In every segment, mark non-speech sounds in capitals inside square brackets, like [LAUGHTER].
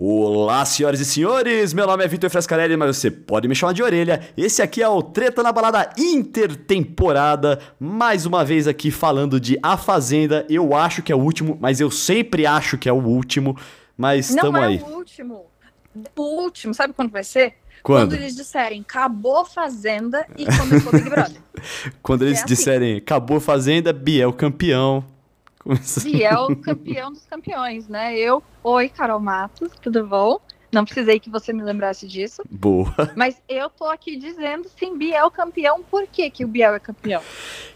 Olá, senhoras e senhores, meu nome é Vitor Frescarelli, mas você pode me chamar de orelha. Esse aqui é o Treta na Balada Intertemporada, mais uma vez aqui falando de A Fazenda. Eu acho que é o último, mas eu sempre acho que é o último, mas Não tamo é aí. o último. O último, sabe quando vai ser? Quando? eles disserem acabou Fazenda e começou Big Brother. [LAUGHS] Quando eles É assim. disserem acabou Fazenda, Biel campeão. Biel, campeão dos campeões, né? Eu, oi, Carol Matos, tudo bom? Não precisei que você me lembrasse disso. Boa. Mas eu tô aqui dizendo sim, Biel campeão. Por que, que o Biel é campeão?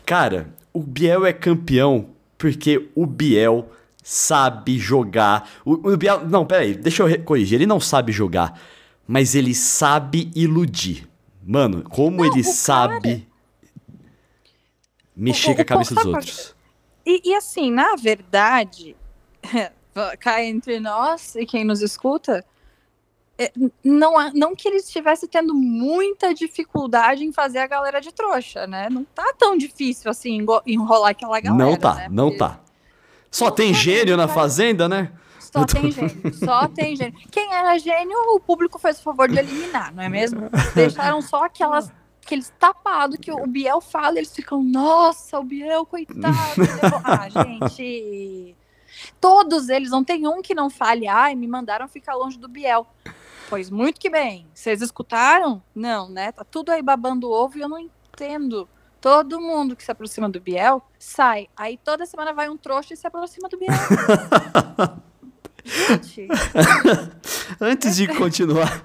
Cara, o Biel é campeão porque o Biel sabe jogar. O, o Biel. Não, peraí, deixa eu corrigir. Ele não sabe jogar, mas ele sabe iludir. Mano, como Não, ele o cara- sabe mexer O- o- com a cabeça o- dos sabe outros. E, e assim, na verdade, [LAUGHS] cá entre nós e quem nos escuta, é, não, não que ele estivesse tendo muita dificuldade em fazer a galera de trouxa, né? Não tá tão difícil assim enrolar aquela galera. não tá, né? não Porque tá. Só Não tem tá, gênio na fazenda, né? Só tem [LAUGHS] gênio, só tem gênio. Quem era gênio, o público fez o favor de eliminar, não é mesmo? Deixaram só aquelas, aqueles tapados que o Biel fala, eles ficam, nossa, o Biel, coitado. levou-" [LAUGHS] ah, gente. Todos eles, não tem um que não fale, ai, me mandaram ficar longe do Biel. Pois muito que bem. Vocês escutaram? Não, né? Tá tudo aí babando ovo e eu não entendo. Todo mundo que se aproxima do Biel sai. Aí toda semana vai um trouxa e se aproxima do Biel. [LAUGHS] Gente, Antes de [LAUGHS] continuar.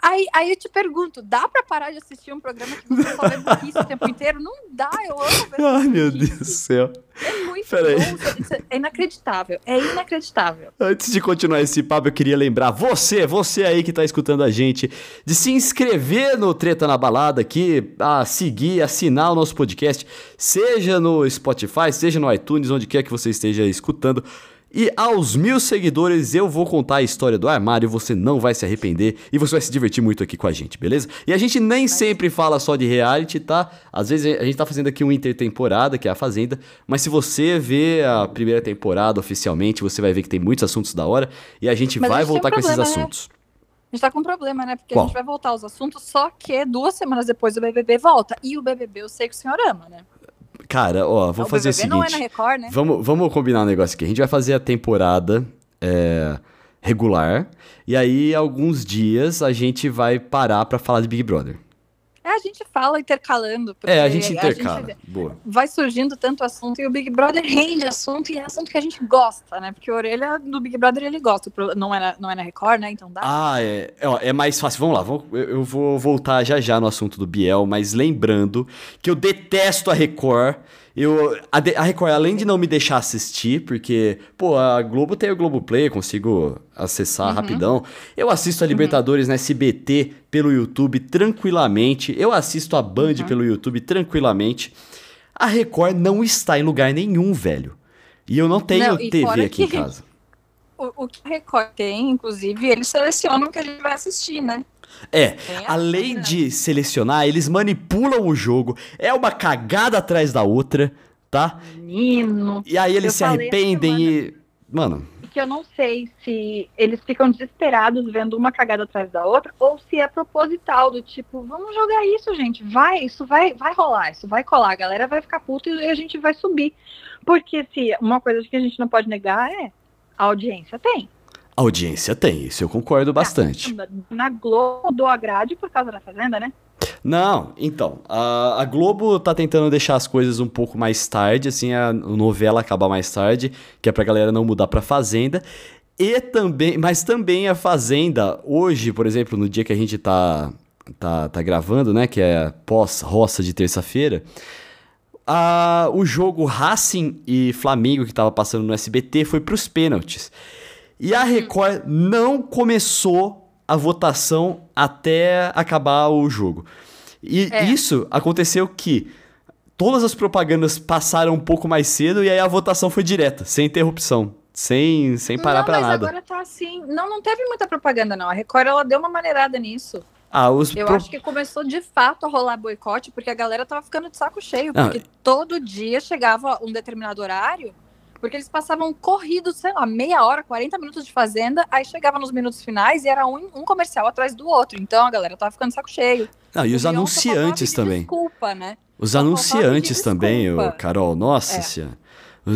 Aí, aí eu te pergunto, dá pra parar de assistir um programa que você só vê burrice o tempo inteiro? Não dá, eu amo ver [LAUGHS] Ai, meu. Deus do céu. É muito Peraí. bom, isso é inacreditável, é inacreditável. Antes de continuar esse papo, eu queria lembrar você, você aí que tá escutando a gente, de se inscrever no Treta na Balada aqui, a seguir, assinar o nosso podcast, seja no Spotify, seja no iTunes, onde quer que você esteja escutando. E aos mil seguidores, eu vou contar a história do armário, você não vai se arrepender e você vai se divertir muito aqui com a gente, beleza? E a gente nem sempre fala só de reality, tá? Às vezes a gente tá fazendo aqui uma intertemporada, que é a Fazenda, mas se você vê a primeira temporada oficialmente, você vai ver que tem muitos assuntos da hora e a gente Mas vai a gente tem um voltar com esses problema, né? assuntos. A gente tá com um problema, né? Porque Qual? a gente vai voltar aos assuntos, só que duas semanas depois o BBB volta. E o BBB eu sei que o senhor ama, né? Cara, ó, vou o fazer o BBB não é na seguinte. Record, né? Vamos, vamos combinar um negócio aqui. A gente vai fazer a temporada é, regular. E aí, alguns dias, a gente vai parar pra falar de Big Brother. É, a gente fala intercalando. É, a gente intercala. gente Boa. vai surgindo tanto assunto e o Big Brother rende assunto e é assunto que a gente gosta, né? Porque a orelha do Big Brother ele gosta. Não é na, não é na Record, né? Então dá. Ah, é, é, é mais fácil. Vamos lá, vamos- eu vou voltar já já no assunto do Biel, mas lembrando que eu detesto a Record. Eu, a, a Record, além de não me deixar assistir, porque, pô, a Globo tem o Globoplay, eu consigo acessar Uhum. rapidão. Eu assisto a Libertadores na SBT pelo YouTube tranquilamente. Eu assisto a Band Uhum. pelo YouTube tranquilamente. A Record não está em lugar nenhum, velho. E eu não tenho Não, TV aqui em que- casa. O, o que a Record tem, inclusive, eles selecionam o que a gente vai assistir, né? É, além de selecionar, eles manipulam o jogo. É uma cagada atrás da outra, tá? Menino. E aí eles se essa arrependem e. Mano, que eu não sei se eles ficam desesperados vendo uma cagada atrás da outra ou se é proposital do tipo, vamos jogar isso, gente, vai, isso vai, vai rolar, isso vai colar, a galera vai ficar puta e a gente vai subir. Porque se uma coisa que a gente não pode negar é a audiência tem. Audiência tem, isso eu concordo bastante. Na Globo a grade por causa da fazenda, né? Não, então, a, a Globo tá tentando deixar as coisas um pouco mais tarde, assim, a novela acabar mais tarde, que é pra galera não mudar pra Fazenda. E também, mas também a Fazenda, hoje, por exemplo, no dia que a gente tá, tá, tá gravando, né, que é pós-roça de terça-feira, a- o jogo Racing e Flamengo que tava passando no SBT foi pros pênaltis. E a Record não começou a votação até acabar o jogo. E É. isso aconteceu que todas as propagandas passaram um pouco mais cedo e aí a votação foi direta, sem interrupção, sem, sem parar mas nada. agora tá assim. Não, não teve muita propaganda, não. A Record ela deu uma maneirada nisso. Ah, os Eu pro- acho que começou de fato a rolar boicote, porque a galera tava ficando de saco cheio. Ah. Porque todo dia chegava um determinado horário, Porque eles passavam corridos, sei lá, meia hora, 40 minutos de fazenda, aí chegava nos minutos finais e era um, um comercial atrás do outro. Então a galera tava ficando saco cheio. Não, e os anunciantes também. Desculpa, né? Os Só anunciantes também. Carol. Nossa É. senhora.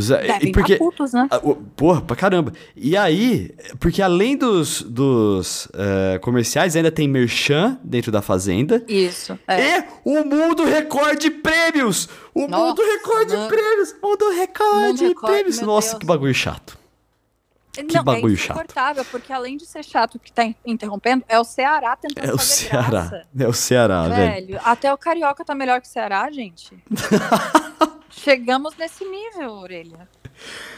Devem porque, putos, né? Porra, pra caramba. E aí, porque além dos, dos eh, comerciais, ainda tem merchan dentro da Fazenda. Isso. É. E o Mundo Record de Prêmios! O Nossa, Mundo Record de mano. Prêmios! Mundo Record Mundo Record, Prêmios! meu Nossa, Deus. que bagulho chato. Não, bagulho é chato. insuportável, porque além de ser chato que tá in- interrompendo, é o Ceará tentando É o fazer Ceará. graça. É o Ceará, velho. Velho, até o Carioca tá melhor que o Ceará, gente. [LAUGHS] Chegamos nesse nível, Orelha.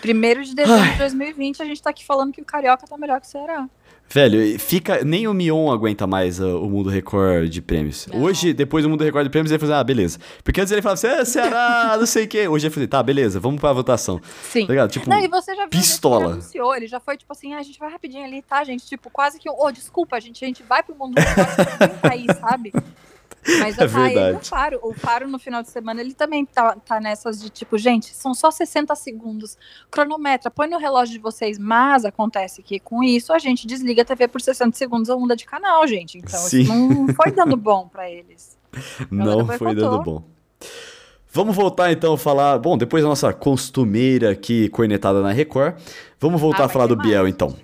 Primeiro de dezembro Ai. de 2020, a gente tá aqui falando que o Carioca tá melhor que o Ceará. Velho, fica. Nem o Mion aguenta mais uh, o Mundo Record de prêmios. Não. Hoje, depois do Mundo Record de prêmios, ele falou: ah, beleza. Porque antes ele falava assim, é, Ceará, [LAUGHS] não sei o quê. Hoje ele falou: tá, beleza, vamos pra votação. Sim. Tá? Tipo, Não, e você já viu pistola. Ele anunciou, ele já foi tipo assim, ah, a gente vai rapidinho ali, tá, gente? Tipo, quase que, ô, desculpa, gente, a gente vai pro mundo record, aí, [LAUGHS] sabe? Mas [LAUGHS] É verdade. no Faro. O Faro, no final de semana, ele também tá, tá nessas de tipo, gente, são só 60 segundos. Cronometra, põe no relógio de vocês, mas acontece que com isso a gente desliga a TV por 60 segundos ou muda de canal, gente. Então Sim. isso não foi [LAUGHS] dando bom pra eles. Não foi boicotou. dando bom. Vamos voltar então a falar. Bom, depois da nossa costumeira aqui cornetada na Record, vamos voltar Ah, a falar do Biel mais. então.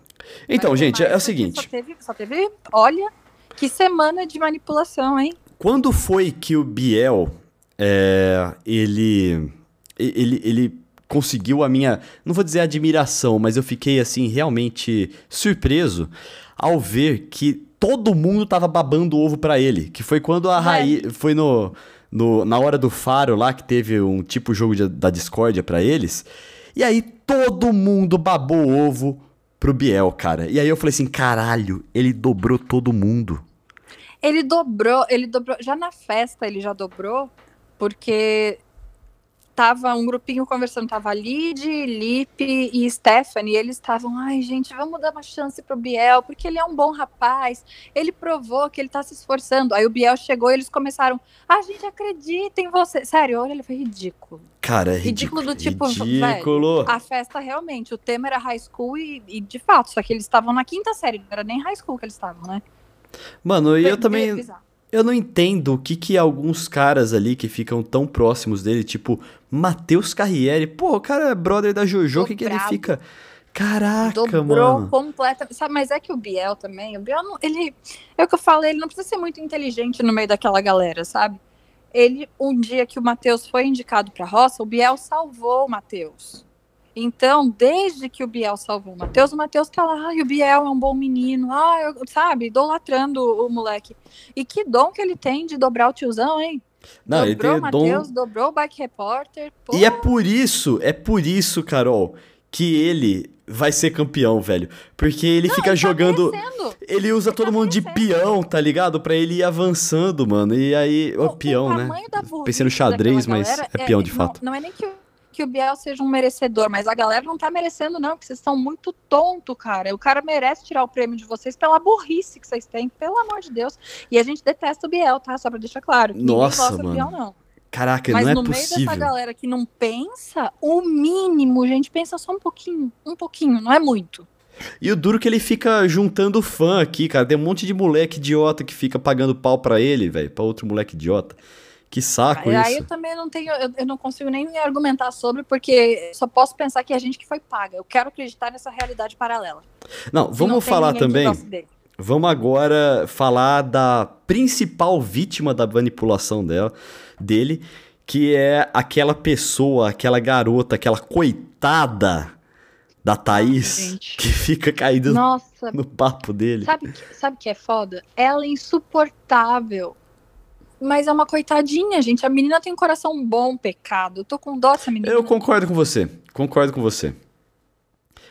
Então, Vai ter gente, é mais, o porque seguinte: Só teve, só teve, olha, que semana de manipulação, hein? Quando foi que o Biel é, ele, ele, ele conseguiu a minha, não vou dizer admiração, mas eu fiquei assim realmente surpreso ao ver que todo mundo tava babando ovo pra ele, que foi quando a É. Raí, foi no, no na hora do faro lá que teve um tipo jogo de- da discórdia pra eles. E aí todo mundo babou ovo pro Biel, cara. E aí eu falei assim, caralho, ele dobrou todo mundo. Ele dobrou, ele dobrou, já na festa ele já dobrou, porque tava um grupinho conversando, tava Lid, Lipe e Stephanie, e eles estavam, ai gente, vamos dar uma chance pro Biel, porque ele é um bom rapaz, ele provou que ele tá se esforçando. Aí o Biel chegou e eles começaram, a gente acredita em você. Sério, olha, ele foi ridículo. Cara, é Ridículo ridículo. do tipo, ridículo. A festa realmente, o tema era high school e, e, de fato, só que eles estavam na quinta série, não era nem high school que eles estavam, né? Mano, e eu também. bizarro. Eu não entendo o que que alguns caras ali que ficam tão próximos dele, tipo Matheus Carriere, pô, o cara é brother da Jojo, o que que ele fica? Caraca, Dobrou mano. completamente. Sabe, mas é que o Biel também, o Biel, não, ele. É o que eu falei, ele não precisa ser muito inteligente no meio daquela galera, sabe? Ele, um dia que o Matheus foi indicado pra roça, o Biel salvou o Matheus. Então, desde que o Biel salvou o Matheus, o Matheus tá lá, ai, o Biel é um bom menino, ah, eu, sabe, idolatrando o moleque. E que dom que ele tem de dobrar o tiozão, hein? Não, ele dobrou tem o dom. Matheus, dobrou o Bike Repórter. pô, E é por isso, é por isso, Carol, que ele vai ser campeão, velho. Porque ele fica ele tá jogando. merecendo. ele usa ele todo tá mundo de merecendo. peão, tá ligado? Pra ele ir avançando, mano. E aí. O, O- peão, o né? Pensei no xadrez, mas galera é peão de não- fato. Não, é nem que, o- que o Biel seja um merecedor, mas a galera não tá merecendo, não, porque vocês estão muito tonto, cara. O cara merece tirar o prêmio de vocês pela burrice que vocês têm, pelo amor de Deus. E a gente detesta o Biel, tá? Só pra deixar claro. Nossa, gosta do mano. Biel, não. Caraca, Mas não é no meio possível. dessa galera que não pensa, o mínimo, gente, pensa só um pouquinho. Um pouquinho, não é muito. E o duro que ele fica juntando fã aqui, cara. Tem um monte de moleque idiota que fica pagando pau pra ele, velho. Pra outro moleque idiota. Que saco Aí isso. eu também não tenho, eu, eu não consigo nem argumentar sobre, porque só posso pensar que é gente que foi paga. Eu quero acreditar nessa realidade paralela. Não, vamos não falar também. Vamos agora falar da principal vítima da manipulação dela, dele, que é aquela pessoa, aquela garota, aquela coitada da Thaís, gente. que fica caída Nossa, no papo dele. sabe que sabe que é foda? Ela é insuportável. Mas é uma coitadinha, gente. A menina tem um coração bom, pecado. Eu tô com dó dessa menina. Eu concordo com você, concordo com você.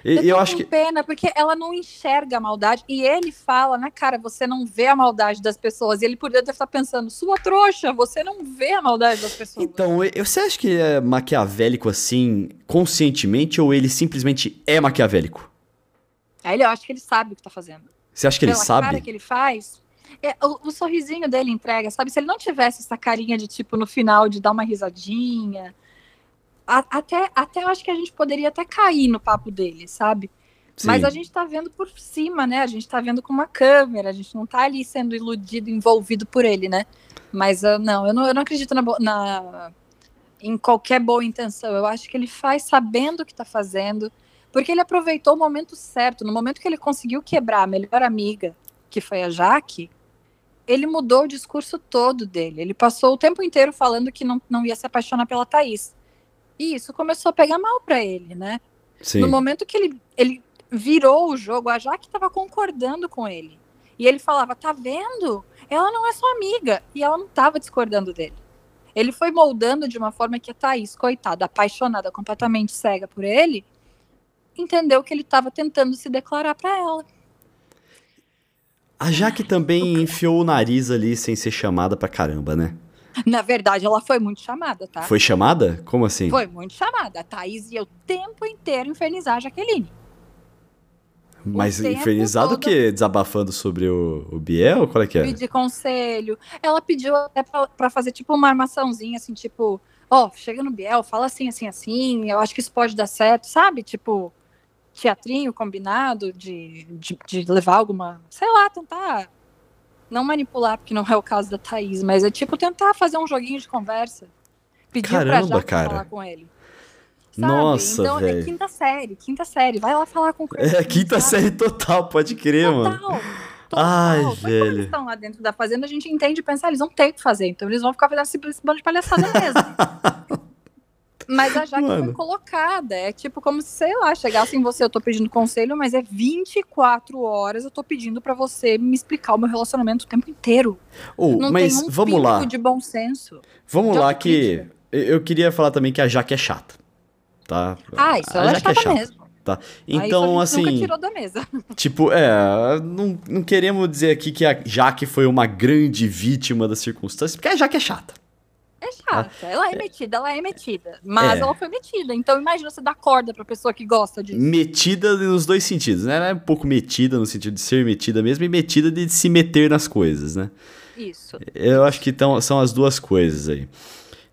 E Eu eu, acho que. pena, porque ela não enxerga a maldade. E ele fala na cara, você não vê a maldade das pessoas. E ele poderia estar pensando, sua trouxa, você não vê a maldade das pessoas. Então, você acha que ele é maquiavélico assim, conscientemente, ou ele simplesmente é maquiavélico? Aí ele, eu acho que ele sabe o que tá fazendo. Você acha que ele Pela sabe? cara que ele faz, é, o, o sorrisinho dele entrega, sabe? Se ele não tivesse essa carinha de tipo no final de dar uma risadinha, a- até, até eu acho que a gente poderia até cair no papo dele, sabe? Mas Sim. a gente tá vendo por cima, né? A gente tá vendo com uma câmera, a gente não tá ali sendo iludido, envolvido por ele, né? Mas ah, não, eu não, eu não acredito na, na- em qualquer boa intenção. Eu acho que ele faz sabendo o que tá fazendo, porque ele aproveitou o momento certo. No momento que ele conseguiu quebrar a melhor amiga, que foi a Jaque, ele mudou o discurso todo dele. Ele passou o tempo inteiro falando que não, não ia se apaixonar pela Thaís. E isso começou a pegar mal pra ele, né? Sim. No momento que ele, ele virou o jogo, a Jaque estava concordando com ele. E ele falava: tá vendo? Ela não é sua amiga. E ela não estava discordando dele. Ele foi moldando de uma forma que a Thaís, coitada, apaixonada, completamente cega por ele, entendeu que ele estava tentando se declarar para ela. A Jaque também enfiou o nariz ali sem ser chamada pra caramba, né? Na verdade, ela foi muito chamada, tá? Foi chamada? Como assim? Foi muito chamada. A Thaís ia o tempo inteiro infernizar a Jaqueline. Mas o infernizado o todo. quê? Desabafando sobre o, o Biel? Qual é que é? pedir conselho. Ela pediu até pra, pra fazer tipo uma armaçãozinha, assim, tipo, ó, chega no Biel, fala assim, assim, assim, eu acho que isso pode dar certo, sabe? Tipo, teatrinho combinado de, de, de levar alguma, sei lá, tentar não manipular, porque não é o caso da Thaís, mas é tipo tentar fazer um joguinho de conversa. Pediu pra Caramba, Jaque cara. falar com ele. Sabe? Nossa, então velho. é quinta série, quinta série. Vai lá falar com o É a quinta sabe? série total, pode crer, mano. Total. Total. Ai, Mas quando velho. eles estão lá dentro da fazenda, a gente entende e pensa, ah, eles não têm o que fazer, então eles vão ficar fazendo esse, esse bando de palhaçada mesmo. [LAUGHS] mas a Jaque Mano. foi colocada. É tipo como se, sei lá, chegasse em você, eu tô pedindo conselho, mas é 24 horas eu tô pedindo pra você me explicar o meu relacionamento o tempo inteiro. Ô, Não mas tem um vamos lá. de bom senso. Vamos lá que eu queria falar também que a Jaque é chata. Tá? Ah, isso a ela é Jaque chata mesmo. Tá? Então, assim, nunca tirou da mesa. [LAUGHS] tipo, é, não, não queremos dizer aqui que a Jaque foi uma grande vítima das circunstâncias, porque a Jaque é chata. É chata. Ela é metida, ela é metida. Mas É. ela foi metida. Então imagina você dar corda pra pessoa que gosta disso. Metida nos dois sentidos, né? Ela é um pouco metida no sentido de ser metida mesmo e metida de se meter nas coisas, né? Isso. Eu acho que tão, são as duas coisas aí.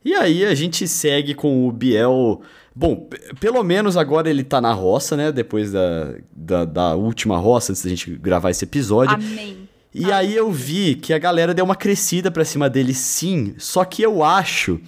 E aí a gente segue com o Biel. Bom, pelo menos agora ele tá na roça, né? Depois da, da, da última roça, antes da gente gravar esse episódio. Amém. E aí eu vi que a galera deu uma crescida pra cima dele sim, só que eu acho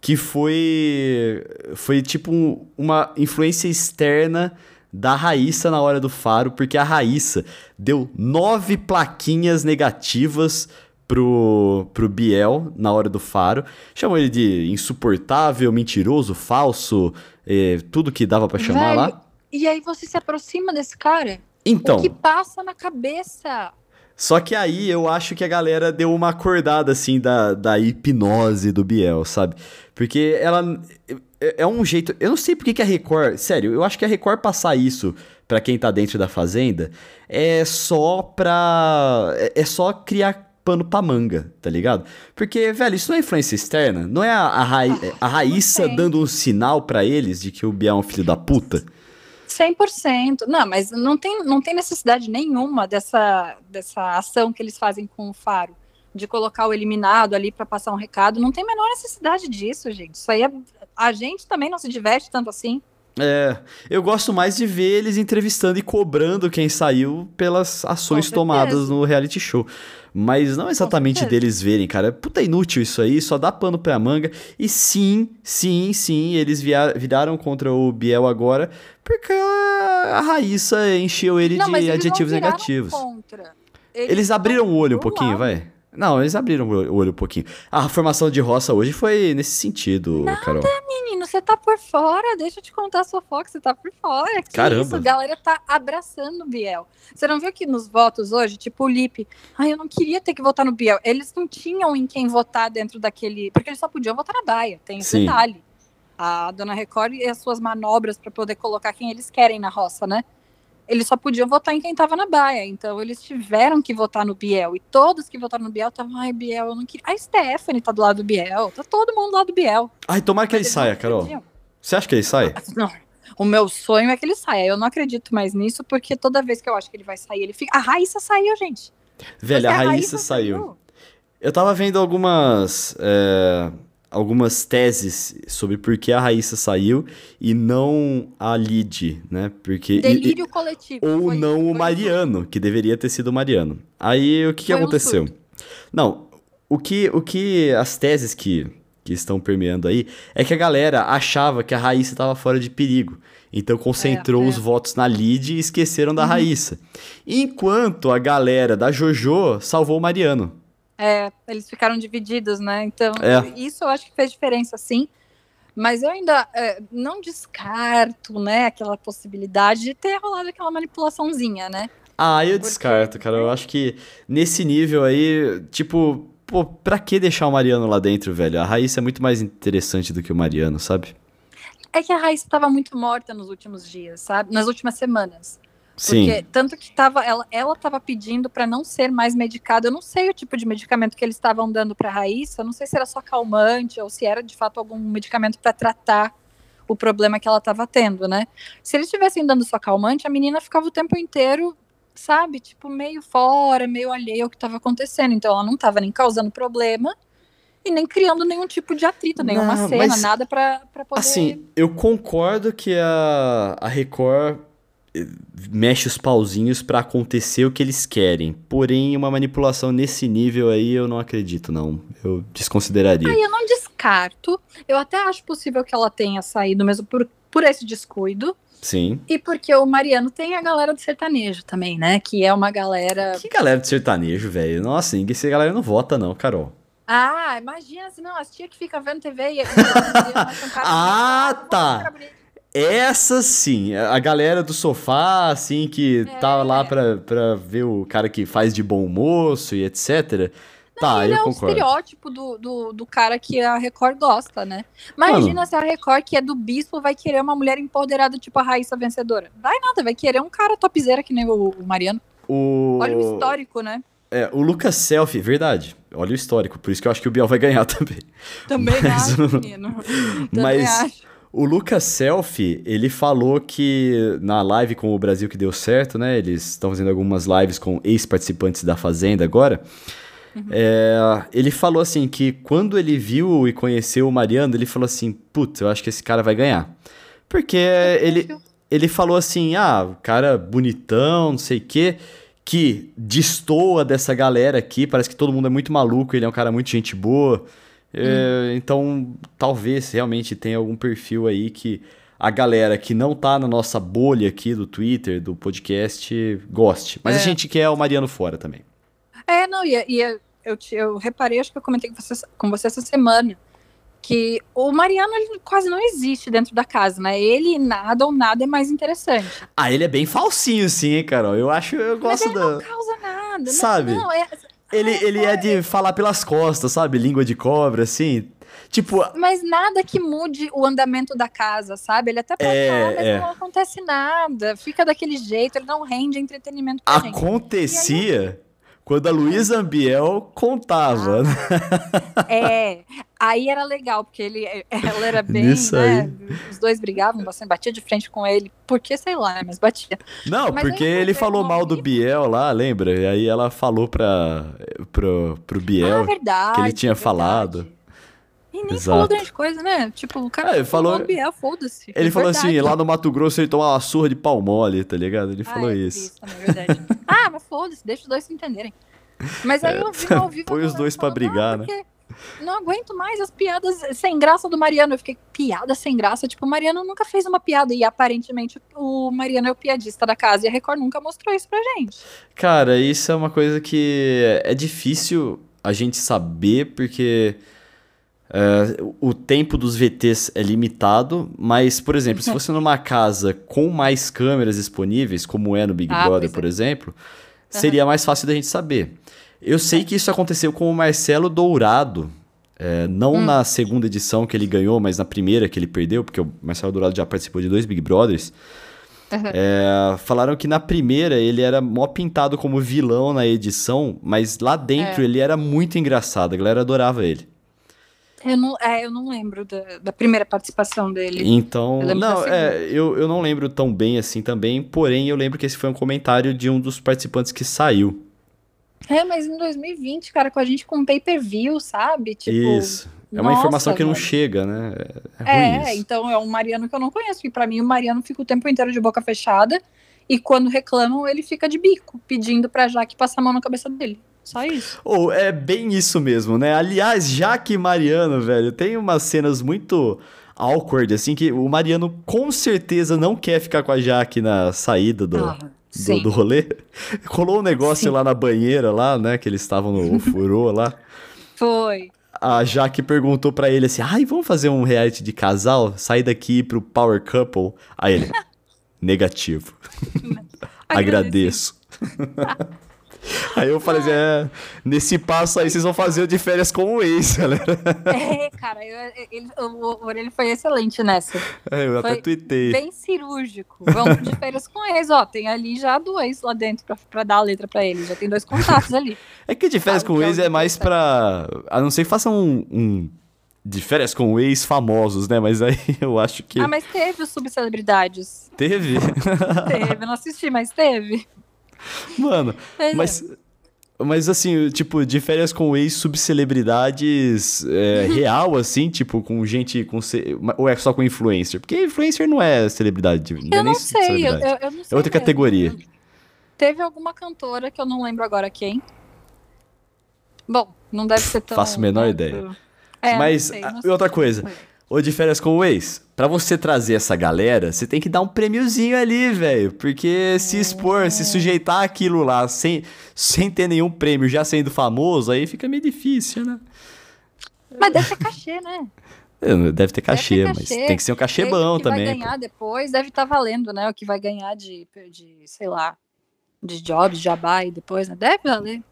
que foi foi tipo um- uma influência externa da Raíssa na hora do faro, porque a Raíssa deu nove plaquinhas negativas pro, pro Biel na hora do faro. Chamou ele de insuportável, mentiroso, falso, eh, tudo que dava pra chamar Velho, lá. E aí você se aproxima desse cara? Então, O que passa na cabeça? Só que aí eu acho que a galera deu uma acordada, assim, da, da hipnose do Biel, sabe? Porque ela. É, é um jeito. Eu não sei porque que a Record. Sério, eu acho que a Record passar isso pra quem tá dentro da fazenda é só pra. É, é só criar pano pra manga, tá ligado? Porque, velho, isso não é influência externa? Não é a, a, Raí- a Raíssa dando um sinal pra eles de que o Biel é um filho da puta? 100%. Não, mas não tem, não tem necessidade nenhuma dessa, dessa ação que eles fazem com o Faro. De colocar o eliminado ali pra passar um recado. Não tem a menor necessidade disso, gente. Isso aí é. A gente também não se diverte tanto assim. É, eu gosto mais de ver eles entrevistando e cobrando quem saiu pelas ações tomadas no reality show. Mas não exatamente deles verem, cara. Puta inútil isso aí, só dá pano pra manga. E sim, sim, sim, eles viraram contra o Biel agora porque a Raíssa encheu ele não, de eles adjetivos negativos. Contra. Eles abriram o olho um pouquinho, lado. vai. Não, eles abriram o olho um pouquinho. A formação de roça hoje foi nesse sentido, Carol. Menino, você tá por fora, deixa eu te contar a sua foca, você tá por fora. Que Caramba. isso, a galera tá abraçando o Biel. Você não viu que nos votos hoje, tipo o Lipe, ai, eu não queria ter que votar no Biel. Eles não tinham em quem votar dentro daquele. Porque eles só podiam votar na Baia, tem esse Sim. detalhe. A dona Record e as suas manobras para poder colocar quem eles querem na roça, né? Eles só podiam votar em quem tava na Baia. Então eles tiveram que votar no Biel. E todos que votaram no Biel estavam, ai, Biel, eu não queria. A Stephanie tá do lado do Biel. Tá todo mundo do lado do Biel. Ai, tomara que ele saia, Carol. podiam. Você acha que ele sai? [LAUGHS] Não. O meu sonho é que ele saia. Eu não acredito mais nisso, porque toda vez que eu acho que ele vai sair, ele fica. A Raíssa saiu, gente. Velho, Porque a Raíssa saiu. saiu. Eu tava vendo algumas. é, algumas teses sobre por que a Raíssa saiu e não a Lid, né? Porque Delírio e, coletivo. Ou foi, não foi o Mariano, que deveria ter sido o Mariano. Aí o que, que aconteceu? Um não, o que, o que as teses que, que estão permeando aí é que a galera achava que a Raíssa estava fora de perigo. Então concentrou é, é. os votos na Lid e esqueceram da uhum. Raíssa. Enquanto a galera da JoJo salvou o Mariano. É, eles ficaram divididos, né? Então, é. isso eu acho que fez diferença, sim. Mas eu ainda é, não descarto, né, aquela possibilidade de ter rolado aquela manipulaçãozinha, né? Ah, eu Porque... descarto, cara. Eu acho que nesse nível aí, tipo, pô, pra que deixar o Mariano lá dentro, velho? A Raíssa é muito mais interessante do que o Mariano, sabe? É que a Raíssa estava muito morta nos últimos dias, sabe? Nas últimas semanas. Sim. Porque tanto que tava, ela, ela tava pedindo para não ser mais medicada. Eu não sei o tipo de medicamento que eles estavam dando para Raíssa. Eu não sei se era só calmante ou se era de fato algum medicamento para tratar o problema que ela estava tendo, né? Se eles estivessem dando só calmante, a menina ficava o tempo inteiro, sabe, tipo meio fora, meio alheio ao que estava acontecendo. Então ela não estava nem causando problema e nem criando nenhum tipo de atrito, nenhuma não, cena, mas, nada para poder. Assim, eu concordo que a, a Record mexe os pauzinhos para acontecer o que eles querem. Porém, uma manipulação nesse nível aí eu não acredito, não. Eu desconsideraria. Eu não descarto. Eu até acho possível que ela tenha saído mesmo por, por esse descuido. Sim. E porque o Mariano tem a galera do sertanejo também, né? Que é uma galera. Que galera do sertanejo, velho? Nossa, ninguém, essa galera não vota, não, Carol. Ah, imagina, assim, não, as tia que fica vendo TV e. ah, tá. Essa sim, a galera do sofá, assim, que é. tá lá pra, pra ver o cara que faz de bom moço e etc. Não, tá, ele eu é concordo. o estereótipo do, do, do, cara que a Record gosta, né? Imagina Mano. se a Record, que é do bispo, vai querer uma mulher empoderada, tipo a Raíssa Vencedora. Vai nada, vai querer um cara topzera que nem o, o Mariano. O... Olha o histórico, né? É, o Lucas Selfie, verdade. Olha o histórico, por isso que eu acho que o Biel vai ganhar [LAUGHS] também. Também Mas, acho, [LAUGHS] menino. Também Mas... acho. O Lucas Selfie, ele falou que na live com o Brasil que deu certo, né? Eles estão fazendo algumas lives com ex-participantes da Fazenda agora. Uhum. É, ele falou assim que quando ele viu e conheceu o Mariano, ele falou assim: Putz, eu acho que esse cara vai ganhar. Porque ele, ele falou assim: ah, o cara bonitão, não sei o quê, que destoa dessa galera aqui, parece que todo mundo é muito maluco, ele é um cara muito gente boa. É, então, talvez realmente tenha algum perfil aí que a galera que não tá na nossa bolha aqui do Twitter, do podcast, goste. Mas é. a gente quer o Mariano fora também. É, não, e, e eu, eu reparei, acho que eu comentei com você, com você essa semana, que o Mariano ele quase não existe dentro da casa, né? Ele nada ou nada é mais interessante. Ah, ele é bem falsinho, sim, hein, Carol? Eu acho, eu gosto Mas ele da... não causa nada. Sabe? Não, é, ele, ele é de falar pelas costas, sabe? Língua de cobra, assim. Tipo. Mas nada que mude o andamento da casa, sabe? Ele até pode é, falar, mas é. não acontece nada. Fica daquele jeito, ele não rende entretenimento pra Acontecia quando a Luísa Ambiel contava. Ah, é, aí era legal, porque ele, ela era bem, Nisso né, os dois brigavam bastante, batia de frente com ele, porque sei lá, mas batia. Não, mas porque ele falou mal do Biel lá, lembra? E aí ela falou pra, pro, pro Biel ah, verdade, que ele tinha verdade. falado. E nem Exato. falou grande coisa, né? Tipo, o cara é, falou, Biel, foda-se. Ele falou assim, lá no Mato Grosso ele tomou uma surra de pau mole, tá ligado? Ele ah, falou é, isso. isso também, é verdade. [LAUGHS] ah, mas foda-se, deixa os dois se entenderem. Mas aí é, eu vi ao [LAUGHS] vivo. Põe os dois pra brigar, né? Não aguento mais as piadas sem graça do Mariano. Eu fiquei, piada sem graça. Tipo, o Mariano nunca fez uma piada. E aparentemente o Mariano é o piadista da casa. E a Record nunca mostrou isso pra gente. Cara, isso é uma coisa que é difícil a gente saber, porque é, o tempo dos VTs é limitado, mas, por exemplo, se [LAUGHS] fosse numa casa com mais câmeras disponíveis, como é no Big ah, Brother, por é. exemplo, seria mais fácil da gente saber. Eu sei que isso aconteceu com o Marcelo Dourado. É, não hum. na segunda edição que ele ganhou, mas na primeira que ele perdeu, porque o Marcelo Dourado já participou de dois Big Brothers. Uhum. É, falaram que na primeira ele era mó pintado como vilão na edição, mas lá dentro é. ele era muito engraçado, a galera adorava ele. Eu não, é, eu não lembro da, da primeira participação dele. Então, eu não, é, eu, eu não lembro tão bem assim também, porém eu lembro que esse foi um comentário de um dos participantes que saiu. É, mas em 2020, cara, com a gente com pay-per-view, sabe? Tipo, Isso. É uma Nossa, informação que não velho. chega, né? É, é É, então é um Mariano que eu não conheço, que pra mim o Mariano fica o tempo inteiro de boca fechada e quando reclamam ele fica de bico, pedindo pra Jaque passar a mão na cabeça dele. Só isso. Ou é bem isso mesmo, né? Aliás, Jaque e Mariano, velho, tem umas cenas muito awkward, assim, que o Mariano com certeza não quer ficar com a Jaque na saída do, Ah, do, do rolê. [LAUGHS] Rolou um negócio Sim. lá na banheira, lá, né? Que eles estavam no furô lá. Foi. A Jaque perguntou pra ele assim: ai, vamos fazer um reality de casal? Sair daqui pro Power Couple? Aí ele: [LAUGHS] negativo. [LAUGHS] Agradeço. [LAUGHS] aí eu falei assim: é, nesse passo aí vocês vão fazer o de férias com o ex, [LAUGHS] galera. É, cara, eu- ele, o, o Orelha foi excelente nessa. É, eu até Foi tuitei. Bem cirúrgico. Vamos de férias com ex, ó. Tem ali já dois lá dentro pra, pra dar a letra pra ele. Já tem dois contatos ali. É que de férias Ah, com o então ex é mais pra. A não ser que façam um, um de férias com o ex famosos, né? Mas aí [LAUGHS] eu acho que Ah, mas teve os subcelebridades. teve. Teve, eu não assisti, mas teve. [LAUGHS] Mano, Pois é. mas. Mas assim, tipo, de férias com ex subcelebridades é, real, assim, tipo, com gente com. ce- Ou é só com influencer? Porque influencer não é celebridade. Não é Eu nem não sei, eu, eu, eu não sei. É outra mesmo. categoria. Teve alguma cantora que eu não lembro agora quem. Bom, não deve ser tão. Faço a menor ideia. É, Mas, não sei, não sei. outra coisa, ou de férias com o ex, pra você trazer essa galera, você tem que dar um prêmiozinho ali, velho. Porque se expor, se sujeitar aquilo lá sem, sem ter nenhum prêmio, já sendo famoso, aí fica meio difícil, né? Mas deve ter cachê, né? É, Deve ter cachê, ter mas cachê. tem que ser um cachê Ele bom que também. vai pô. ganhar depois deve estar valendo, né? O que vai ganhar de, de sei lá, de jobs, jabá e depois, né? Deve valer.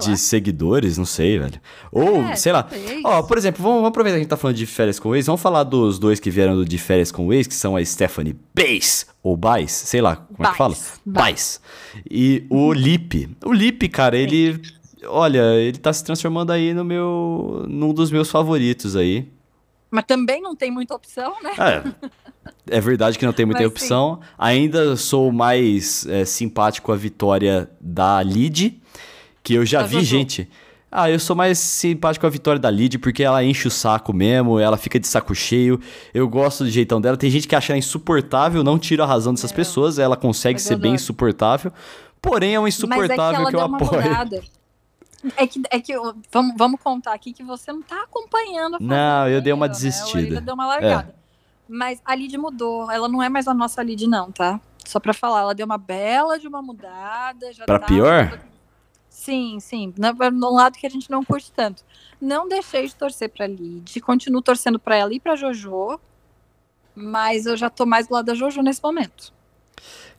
De seguidores, não sei, velho. Ou, É, sei lá. talvez. Ó, por exemplo, vamos, vamos aproveitar que a gente tá falando de férias com o ex, vamos falar dos dois que vieram de férias com o ex, que são a Stephanie Bass, ou Bass, sei lá, como é que fala? Bass. E o Lipe. O Lipe, cara, ele. Olha, ele tá se transformando aí no meu. num dos meus favoritos aí. Mas também não tem muita opção, né? É. É verdade que não tem muita Mas opção. Ainda sou mais é, simpático à vitória da Lid, que eu já Da vi gente. Ah, eu sou mais simpático à vitória da Lid porque ela enche o saco mesmo, ela fica de saco cheio. Eu gosto do jeitão dela. Tem gente que acha ela insuportável, não tiro a razão dessas pessoas, ela consegue Mas ser bem insuportável. Porém, é um Mas é que insuportável ela que, eu apoio. É que, é que vamos, vamos contar aqui que você não tá acompanhando a Não, eu dei uma né? Desistida. Orelha deu uma largada. Mas a Lid mudou. Ela não é mais a nossa Lid, não, tá? Só pra falar, ela deu uma bela de uma mudada. Já Pra tá- pior? Sim, sim. No, no lado que a gente não curte tanto. Não deixei de torcer pra Lid. Continuo torcendo pra ela e pra Jojo. Mas eu já tô mais do lado da Jojo nesse momento.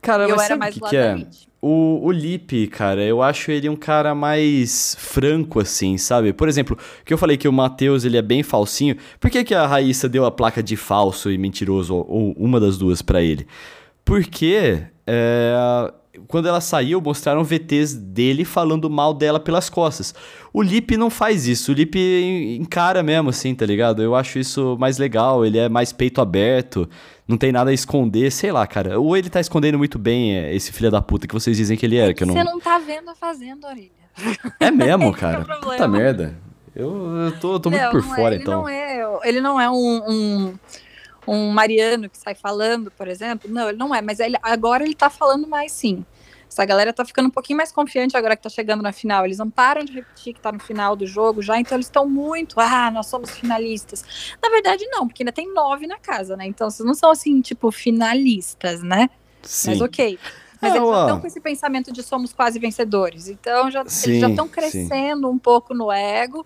Cara, eu mas era mais que do lado que da é? Lid. O, o Lipe, cara, eu acho ele um cara mais franco, assim, sabe? Por exemplo, que eu falei que o Matheus, ele é bem falsinho. Por que, que a Raíssa deu a placa de falso e mentiroso, ou, ou uma das duas, pra ele? Porque é, quando ela saiu, mostraram VTs dele falando mal dela pelas costas. O Lipe não faz isso, o Lipe en- encara mesmo, assim, tá ligado? Eu acho isso mais legal, ele é mais peito aberto, não tem nada a esconder, sei lá, cara. Ou ele tá escondendo muito bem é, esse filho da puta que vocês dizem que ele é, que eu não... Você não tá vendo a Fazenda, Orelha. [LAUGHS] É mesmo, [LAUGHS] é cara. problema. Puta merda. Eu, eu tô, tô muito Não, por é, fora, ele então. Não é, ele não é um, um, um Mariano que sai falando, por exemplo. Não, ele não é. Mas ele, agora ele tá falando mais sim. Essa galera tá ficando um pouquinho mais confiante agora que tá chegando na final. Eles não param de repetir que tá no final do jogo já, então eles estão muito. Ah, nós somos finalistas. Na verdade, não, porque ainda tem nove na casa, né? Então vocês não são assim, tipo, finalistas, né? Sim. Mas ok. Mas É, eles já estão com esse pensamento de somos quase vencedores. Então já, Sim, eles já estão sim. crescendo um pouco no ego.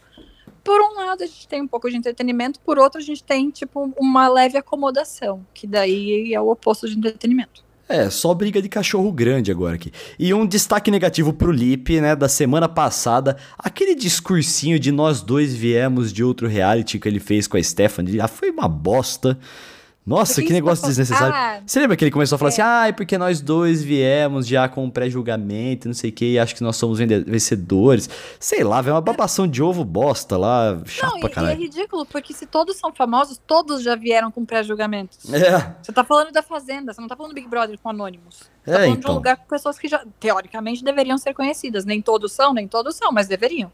Por um lado, a gente tem um pouco de entretenimento, por outro, a gente tem, tipo, uma leve acomodação, que daí é o oposto de entretenimento. É, só briga de cachorro grande agora aqui. E um destaque negativo pro Lipe, né, da semana passada, aquele discursinho de nós dois viemos de outro reality que ele fez com a Stephanie, já foi uma bosta. Nossa, que negócio tá desnecessário. Ah, Você lembra que ele começou a falar é. assim, ah, é porque nós dois viemos já com um pré-julgamento, não sei o que, e acho que nós somos vencedores. Sei lá, velho, uma babação de ovo bosta lá, chato Não, pra e, e é caralho. ridículo, porque se todos são famosos, todos já vieram com pré-julgamentos. É, Você tá falando da Fazenda, você não tá falando do Big Brother com Anônimos. Você É, tá falando de então. um lugar com pessoas que já, teoricamente, deveriam ser conhecidas. Nem todos são, nem todos são, mas deveriam.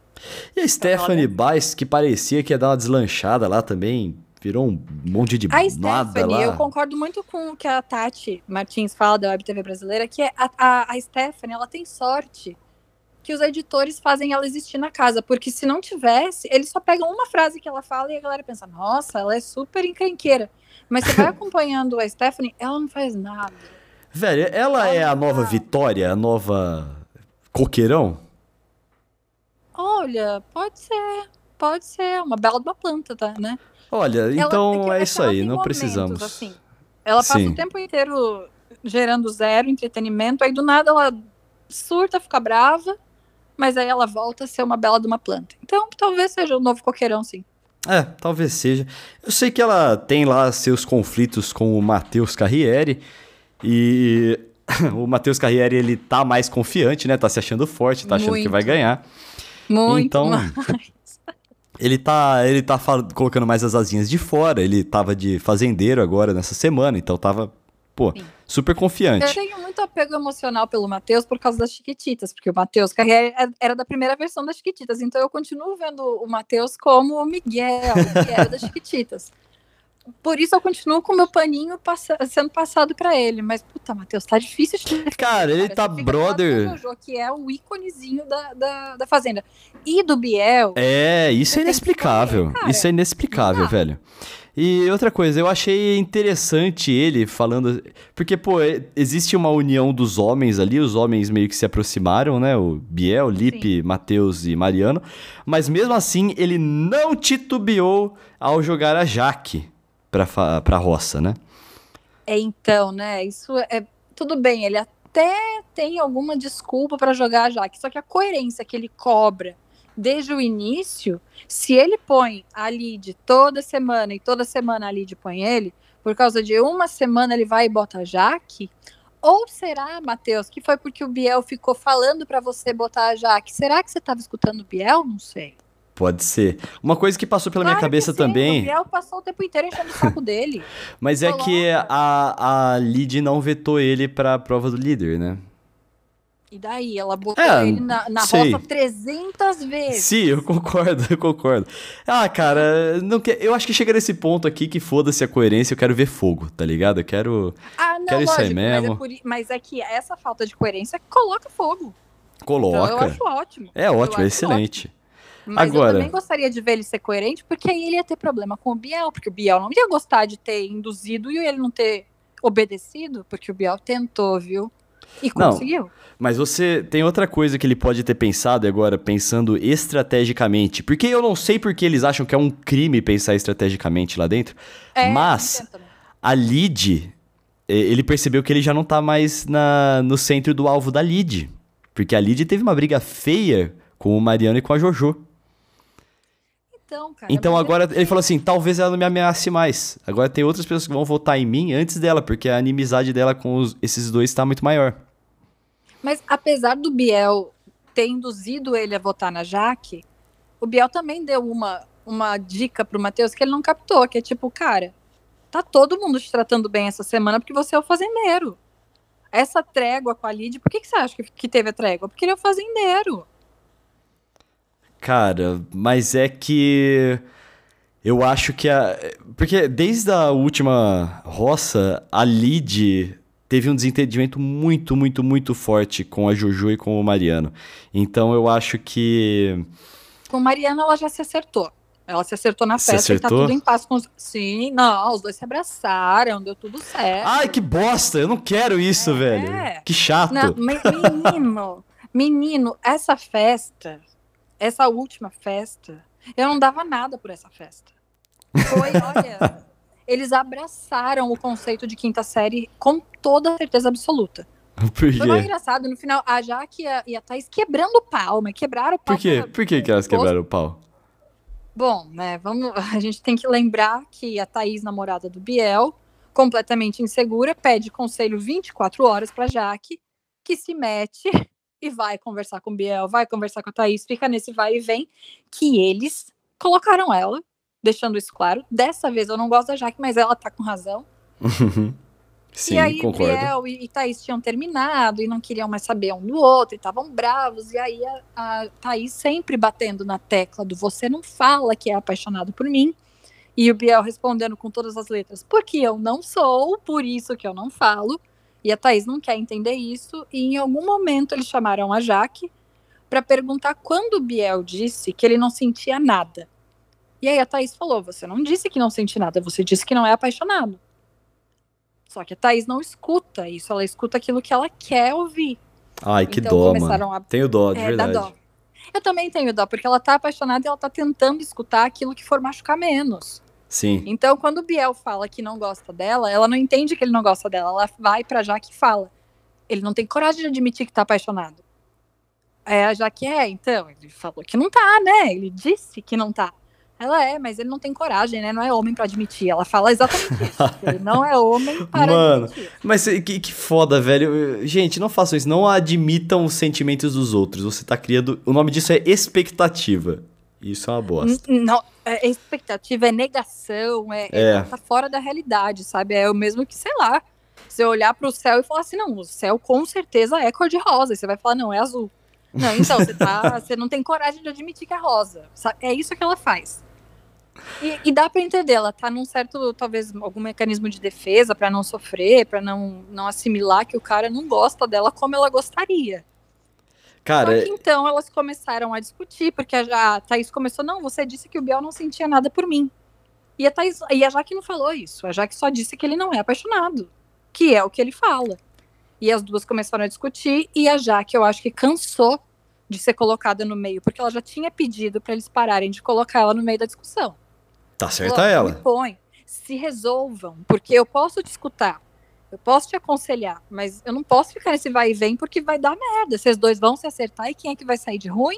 E a Stephanie Baez, que parecia que ia dar uma deslanchada lá também, virou um monte de A nada Stephanie, lá. eu concordo muito com o que a Tati Martins fala da Web TV brasileira, que é a, a, a Stephanie, ela tem sorte que os editores fazem ela existir na casa, porque se não tivesse, eles só pegam uma frase que ela fala e a galera pensa, nossa, ela é super encrenqueira. Mas você vai [LAUGHS] acompanhando a Stephanie, ela não faz nada. Velho, ela é a nova Ah. Vitória, a nova Coqueirão? Olha, pode ser, pode ser, uma bela de uma planta, tá, né? Olha, então que- é que isso aí, não momentos, precisamos. assim. Ela passa Sim. o tempo inteiro gerando zero entretenimento, aí do nada ela surta, fica brava, mas aí ela volta a ser uma bela de uma planta. Então, talvez seja o novo coqueirão, sim. É, talvez seja. Eu sei que ela tem lá seus conflitos com o Matheus Carriere e [COUGHS] o Matheus Carriere ele tá mais confiante, né? Tá se achando forte, tá achando que Muito. vai ganhar. Muito. Então, mais. Ele tá, ele tá colocando mais as asinhas de fora. Ele tava de fazendeiro agora nessa semana, então tava, pô, Sim. super Eu confiante. tenho muito apego emocional pelo Matheus por causa das Chiquititas, porque o Matheus Carriere é- era da primeira versão das Chiquititas, então eu continuo vendo o Matheus como o Miguel, que era das Chiquititas. [LAUGHS] Por isso eu continuo com o meu paninho passa- sendo passado pra ele, mas puta, Matheus, tá difícil de Cara, ele tá brother. Jojo, que é o íconezinho da, da, da Fazenda. E do Biel, É, isso é inexplicável. Isso é inexplicável, dá. velho. E outra coisa, eu achei interessante ele falando. Porque, pô, é- existe uma união dos homens ali, os homens meio que se aproximaram, né? O Biel, Lipe, Matheus e Mariano. Mas mesmo assim, ele não titubeou ao jogar a Jaque pra, fa- pra roça, né? é então, né? Isso é. Tudo bem, ele até tem alguma desculpa pra jogar a Jaque, só que a coerência que ele cobra desde o início, se ele põe a Lid toda semana e toda semana a Lid põe ele, por causa de uma semana ele vai e bota a Jaque. Ou será, Matheus, que foi porque o Biel ficou falando pra você botar a Jaque? Será que você tava escutando o Biel? Não sei. Pode ser. Uma coisa que passou pela minha Claro que cabeça sim, também. O Biel passou o tempo inteiro enchendo o saco [LAUGHS] dele. Mas é que a, a Lid não vetou ele pra prova do líder, né? E daí, ela botou É, ele na, na sei. roça 300 vezes. Sim, eu concordo, eu concordo. Ah, cara, não que... eu acho que chega nesse ponto aqui que foda-se a coerência, eu quero ver fogo, tá ligado? Eu quero. Ah, não, Quero isso aí lógico, mas, mesmo. é por mas é que essa falta de coerência coloca fogo. Coloca. Então eu acho ótimo. É ótimo, é acho excelente. Mas Agora- eu também gostaria de ver ele ser coerente, porque aí ele ia ter problema com o Biel, porque o Biel não ia gostar de ter induzido e ele não ter obedecido, porque o Biel tentou, viu? E Não. conseguiu. Mas você tem outra coisa que ele pode ter pensado agora, pensando estrategicamente. Porque eu não sei porque eles acham que é um crime pensar estrategicamente lá dentro. É, Mas-. A Lid, ele percebeu que ele já não tá mais na, no centro do alvo da Lid. Porque a Lid teve uma briga feia com o Mariano e com a Jojo. Então, cara. Então mas agora ele sei. falou assim: talvez ela não me ameace mais. Agora tem outras pessoas que vão votar em mim antes dela, porque a inimizade dela com os- esses dois tá muito maior. Mas apesar do Biel ter induzido ele a votar na Jaque, o Biel também deu uma, uma dica pro Matheus que ele não captou, que é tipo, cara, tá todo mundo te tratando bem essa semana porque você é o fazendeiro. Essa trégua com a Lid, por que, que você acha que, que teve a trégua? Porque ele é o fazendeiro. Cara, mas é que. Eu acho que a. Porque desde a última roça, a Lid teve um desentendimento muito, muito, muito forte com a Jojo e com o Mariano. Então eu acho que. Com Mariana, ela já se acertou. Ela se acertou na Se festa e tá acertou? tudo em paz com os. Sim, não, os dois se abraçaram, deu tudo certo. Ai, que bosta! Eu não quero isso, É. velho. Que chato. Não, me- menino, menino, essa festa, essa última festa, eu não dava nada por essa festa. Foi, olha, [LAUGHS] eles abraçaram o conceito de quinta série com toda certeza absoluta. Por Foi mais quê? engraçado, no final, a Jaque e a, e a Thaís quebrando palma, quebraram o pau. Por quê? pra- Por que, que elas quebraram o pau? Bom, né, vamos, [LAUGHS] a gente tem que lembrar que a Thaís, namorada do Biel, completamente insegura, pede conselho 24 horas para Jaque, que se mete e vai conversar com o Biel, vai conversar com a Thaís, fica nesse vai e vem, que eles colocaram ela, deixando isso claro. Dessa vez eu não gosto da Jaque, mas ela tá com razão. Sim, e aí, concordo. Biel e, e Thaís tinham terminado e não queriam mais saber um do outro, e estavam bravos. E aí a, a Thaís sempre batendo na tecla do você não fala que é apaixonado por mim. E o Biel respondendo com todas as letras, porque eu não sou, por isso que eu não falo. E a Thaís não quer entender isso. E em algum momento eles chamaram a Jaque para perguntar quando o Biel disse que ele não sentia nada. E aí a Thaís falou: Você não disse que não sente nada, você disse que não é apaixonado. Só que a Thaís não escuta isso, ela escuta aquilo que ela quer ouvir. Ai, que Então dó, mano. a- Tenho dó, de É, verdade. dó. Eu também tenho dó, porque ela tá apaixonada e ela tá tentando escutar aquilo que for machucar menos. Sim. Então, quando o Biel fala que não gosta dela, ela não entende que ele não gosta dela. Ela vai pra Jaque e fala. Ele não tem coragem de admitir que tá apaixonado. Aí a Jaque é, então, ele falou que não tá, né? Ele disse que não tá. Ela é, mas ele não tem coragem, né? Não é homem pra admitir. Ela fala exatamente isso. [LAUGHS] Ele não é homem para Mano, admitir. Mas que, que foda, velho. Gente, não façam isso. Não admitam os sentimentos dos outros. Você tá criando. O nome disso é expectativa. Isso é uma bosta. N- Não, é expectativa é negação, é, É. é. tá fora da realidade, sabe? É o mesmo que, sei lá, você olhar pro céu e falar assim, não, o céu com certeza é cor de rosa. E você vai falar, não, é azul. Não, então, você, tá, [LAUGHS] você não tem coragem de admitir que é rosa. Sa- É isso que ela faz. E, e dá pra entender, ela tá num certo, talvez, algum mecanismo de defesa pra não sofrer, pra não, não assimilar que o cara não gosta dela como ela gostaria. Cara, Só que então elas começaram a discutir, porque a, a Thaís começou, não, você disse que o Biel não sentia nada por mim. E a, Thaís, e a Jaque não falou isso, a Jaque só disse que ele não é apaixonado, que é o que ele fala. E as duas começaram a discutir, e a Jaque, eu acho que cansou de ser colocada no meio, porque ela já tinha pedido para eles pararem de colocar ela no meio da discussão. tá certa Falou, ela. Me põe, se resolvam, porque eu posso te escutar, eu posso te aconselhar, mas eu não posso ficar nesse vai e vem porque vai dar merda. Vocês dois vão se acertar e quem é que vai sair de ruim?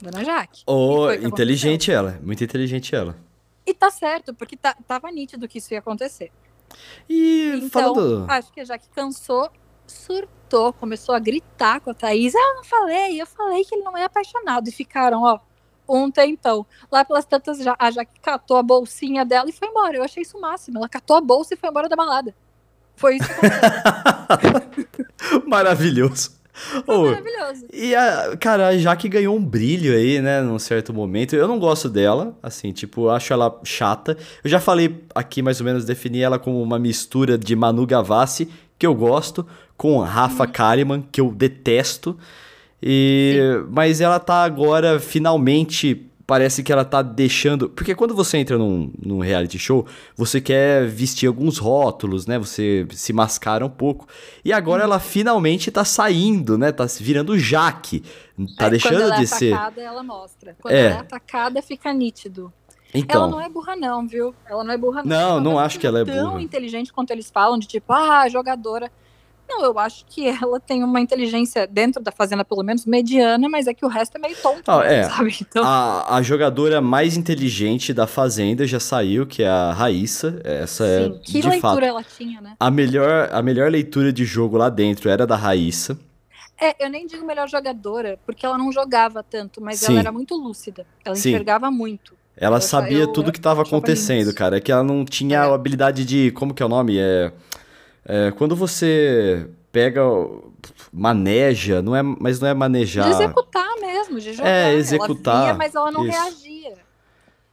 Dona Jaque. Oh, inteligente ela. Muito inteligente ela. E tá certo, porque tá, tava nítido que isso ia acontecer. E Então, falando. acho que a Jaque cansou, surtou, começou a gritar com a Thaís. Ah, eu não falei, eu falei que ele não é apaixonado. E ficaram, ó, um tempão. Lá pelas tantas, já- a Jaque catou a bolsinha dela e foi embora. Eu achei isso o máximo. Ela catou a bolsa e foi embora da balada. Foi isso que. [LAUGHS] Maravilhoso. Ô, maravilhoso. E a, cara, a Jaque ganhou um brilho aí, né, num certo momento. Eu não gosto dela, assim, tipo, acho ela chata. Eu já falei aqui, mais ou menos, defini ela como uma mistura de Manu Gavassi, que eu gosto, com Rafa Uhum. Kalimann, que eu detesto. E mas ela tá agora finalmente parece que ela tá deixando, porque quando você entra num, num reality show, você quer vestir alguns rótulos, né? Você se mascara um pouco. E agora ela finalmente tá saindo, né? Tá virando Jaque. Tá É, deixando quando ela de é ser. atacada, ela mostra. Quando É. ela é atacada, fica nítido. Então, Ela não é burra, não, viu? Ela não é burra, não. Não, não tá acho que ela é tão burra. inteligente quanto eles falam, de tipo, ah, jogadora. Não, eu acho que ela tem uma inteligência, dentro da fazenda, pelo menos, mediana, mas é que o resto é meio tonto, Ah, é. sabe? Então, a, a jogadora mais inteligente da Fazenda já saiu, que é a Raíssa. Essa sim, é, que leitura fato, ela tinha, né? a melhor, a melhor leitura de jogo lá dentro era da Raíssa. É, eu nem digo melhor jogadora, porque ela não jogava tanto, mas Sim. ela era muito lúcida. Ela Sim. enxergava muito. Ela Eu- sabia eu tudo que estava acontecendo, cara. É que ela não tinha É. a habilidade de. Como que é o nome? É, é, quando você pega. Maneja, não é, mas não é manejar. De executar mesmo, de jogar. É, executar, Ela via, mas ela não isso. reagia.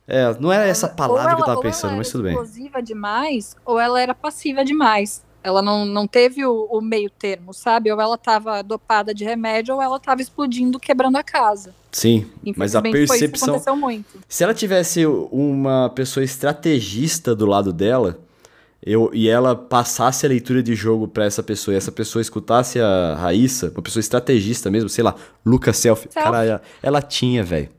É, não é essa Ou palavra que eu ela- tava ou pensando, ela mas era tudo bem. explosiva demais, ou ela era passiva demais. Ela não, não teve o, o meio termo, sabe? Ou ela tava dopada de remédio, ou ela tava explodindo, quebrando a casa. Sim, mas a Infelizmente, foi isso que percepção. aconteceu muito. Se ela tivesse uma pessoa estrategista do lado dela, eu, e ela passasse a leitura de jogo pra essa pessoa, e essa pessoa escutasse a Raíssa, uma pessoa estrategista mesmo, sei lá, Lucas Selfie. Selfie. Cara, ela, ela tinha, velho.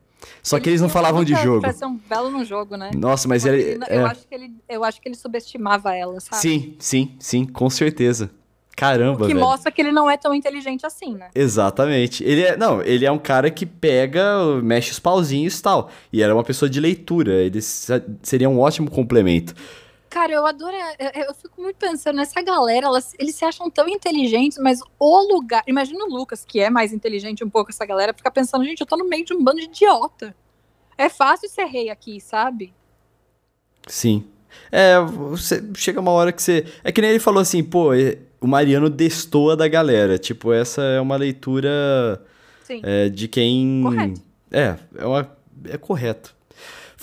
Só que eles não falavam de jogo. Pra ser um belo no jogo, né? Nossa, mas Porque ele. ele- é. eu, acho que ele, eu acho que ele subestimava ela, sabe? Sim, sim, sim, com certeza. Caramba, que velho. mostra que ele não é tão inteligente assim, né? Exatamente. Ele é, não, ele é um cara que pega, mexe os pauzinhos e tal. E era uma pessoa de leitura. Ele se- seria um ótimo complemento. Cara, eu adoro. Eu, eu, fico muito pensando nessa galera. Elas, eles se acham tão inteligentes, mas o lugar. Imagina o Lucas, que é mais inteligente um pouco, essa galera, fica pensando, gente, eu tô no meio de um bando de idiota. É fácil ser rei aqui, sabe? Sim. É, você, chega uma hora que você. É que nem ele falou assim, pô, o Mariano destoa da galera. Tipo, essa é uma leitura é, de quem. Correto. É, é, uma, é correto.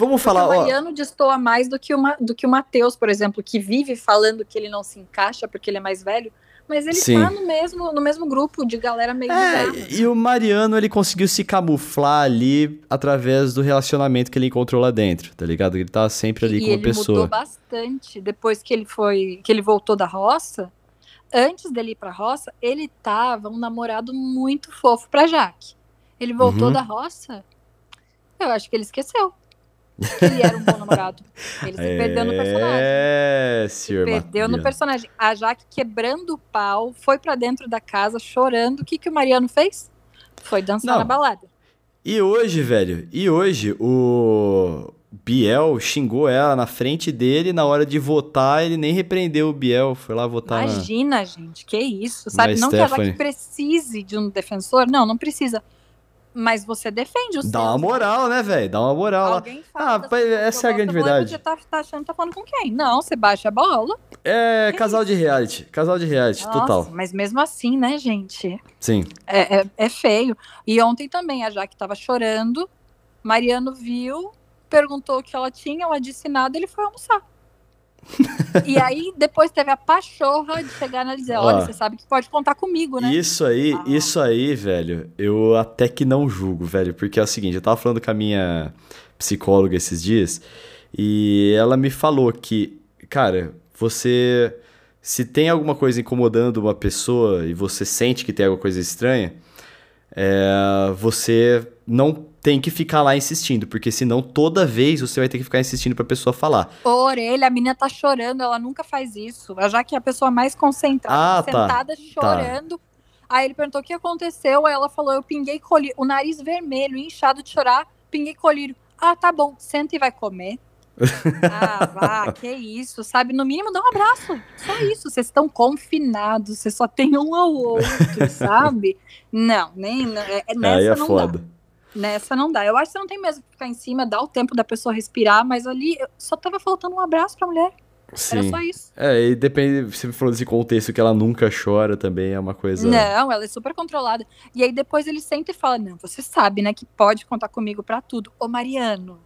Vamos falar. O Mariano ó... destoa mais do que, o, do que o Matheus, por exemplo, que vive falando que ele não se encaixa porque ele é mais velho. Mas ele Sim. tá no mesmo, no mesmo grupo de galera meio é, E o Mariano, ele conseguiu se camuflar ali através do relacionamento que ele encontrou lá dentro, tá ligado? Ele tá sempre ali e com uma pessoa. ele mudou bastante. Depois que ele foi, que ele voltou da roça, antes dele ir pra roça, ele tava um namorado muito fofo pra Jaque. Ele voltou uhum. da roça, eu acho que ele esqueceu que ele era um bom namorado. Ele se perdeu no personagem. É, senhor. Se perdeu no personagem. A Jaque quebrando o pau, foi para dentro da casa chorando. O que, que o Mariano fez? Foi dançar Não. na balada. E hoje, velho, e hoje o Biel xingou ela na frente dele, na hora de votar, ele nem repreendeu o Biel, foi lá votar. Imagina, na... gente, que isso, sabe? Na não Stephanie. que a Jaque precise de um defensor, não, não precisa. Mas você defende o Dá uma moral, né, velho? Dá uma moral Alguém fala. Ah, essa é a grande verdade. Você tá, tá achando que tá falando com quem? Não, você baixa a bola. É, casal de reality. Casal de reality, Nossa, total. Mas mesmo assim, né, gente? Sim. É, é, é feio. E ontem também a Jaque tava chorando. Mariano viu, perguntou o que ela tinha, ela disse nada, ele foi almoçar [LAUGHS] e aí, depois teve a pachorra de chegar na dizer: Olha, você sabe que pode contar comigo, né? Isso aí, ah. isso aí, velho, eu até que não julgo, velho, porque é o seguinte: eu tava falando com a minha psicóloga esses dias e ela me falou que, cara, você. Se tem alguma coisa incomodando uma pessoa e você sente que tem alguma coisa estranha, é, você não tem que ficar lá insistindo, porque senão toda vez você vai ter que ficar insistindo pra pessoa falar. Orelha, a menina tá chorando, ela nunca faz isso. Já que é a pessoa mais concentrada, ah, tá. sentada, tá. chorando. Tá. Aí ele perguntou o que aconteceu, aí ela falou: eu pinguei colírio, o nariz vermelho, inchado de chorar, pinguei colírio. Ah, tá bom, senta e vai comer. [LAUGHS] ah, vá, que isso, sabe? No mínimo, dá um abraço. Só isso. Vocês estão confinados, você só tem um ao outro, [LAUGHS] sabe? Não, nem. É, é nessa Aí é não foda. Dá. Nessa não dá. Eu acho que você não tem mesmo que ficar em cima, dar o tempo da pessoa respirar, mas ali só tava faltando um abraço pra mulher. Sim. Era só isso. É, e depende, você falou desse contexto que ela nunca chora também, é uma coisa. Não, ela é super controlada. E aí depois ele senta e fala: Não, você sabe, né, que pode contar comigo para tudo. Ô, Mariano,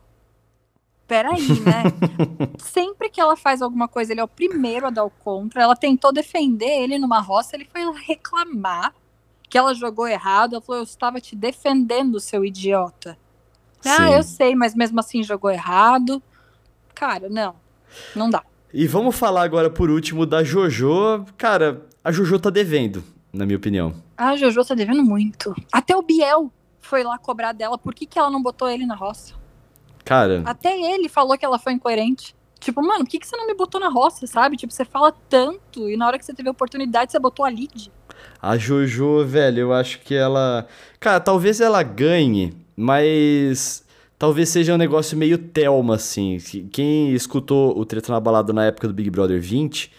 peraí, né? [LAUGHS] Sempre que ela faz alguma coisa, ele é o primeiro a dar o contra. Ela tentou defender ele numa roça, ele foi reclamar que ela jogou errado. Ela falou: Eu estava te defendendo, seu idiota. Ah, Sim. Ah, eu sei, mas mesmo assim jogou errado. Cara, não. Não dá. E vamos falar agora, por último, da JoJo. Cara, a JoJo tá devendo, na minha opinião. A JoJo tá devendo muito. Até o Biel foi lá cobrar dela. Por que, que ela não botou ele na roça? Cara. Até ele falou que ela foi incoerente. Tipo, mano, por que, que você não me botou na roça, sabe? Tipo, você fala tanto e na hora que você teve a oportunidade, você botou a lead. A Jojo, velho, eu acho que ela. Cara, talvez ela ganhe, mas. Talvez seja um negócio meio Thelma, assim. Quem escutou o Treta na Balada na época do Big Brother 20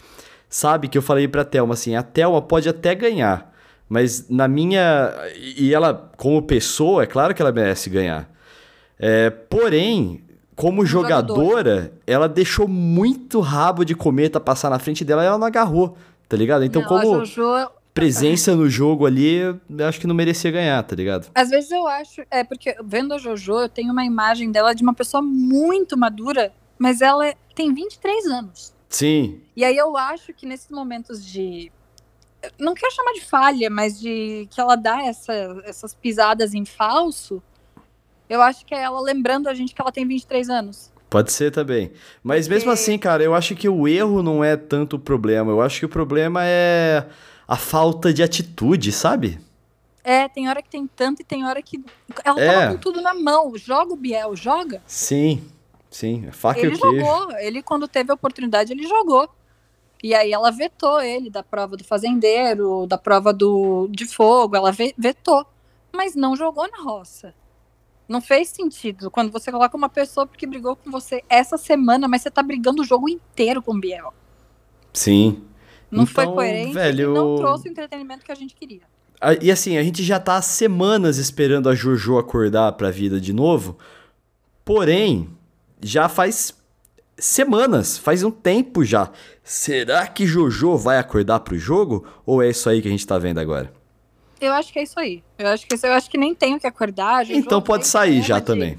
sabe que eu falei pra Thelma assim: a Thelma pode até ganhar, mas na minha. E ela, como pessoa, é claro que ela merece ganhar. É, porém, como jogadora, ela deixou muito rabo de cometa passar na frente dela e ela não agarrou, tá ligado? Então, não, como. Jojo presença no jogo ali, eu acho que não merecia ganhar, tá ligado? Às vezes eu acho, é porque vendo a JoJo, eu tenho uma imagem dela de uma pessoa muito madura, mas ela tem 23 anos. Sim. E aí eu acho que nesses momentos de não quero chamar de falha, mas de que ela dá essa, essas pisadas em falso, eu acho que é ela lembrando a gente que ela tem 23 anos. Pode ser também. Mas mesmo assim, cara, eu acho que o erro não é tanto o problema. Eu acho que o problema é a falta de atitude, sabe? É, tem hora que tem tanto e tem hora que. Ela é. tava com tudo na mão. Joga o Biel, joga. Sim, sim. É faca ele e o queijo. jogou. Ele, quando teve a oportunidade, ele jogou. E aí ela vetou ele da prova do fazendeiro, da prova do, de fogo, ela vetou. Mas não jogou na roça. Não fez sentido quando você coloca uma pessoa que brigou com você essa semana, mas você tá brigando o jogo inteiro com o Biel. Sim. Não Então, foi coerente velho, e não trouxe o entretenimento que a gente queria. E assim, a gente já tá há semanas esperando a Jojo acordar pra vida de novo. Porém, já faz semanas, faz um tempo já. Será que Jojo vai acordar pro jogo? Ou é isso aí que a gente tá vendo agora? Eu acho que é isso aí. Eu acho que, eu acho que nem tenho que acordar. Então pode sair já de- também.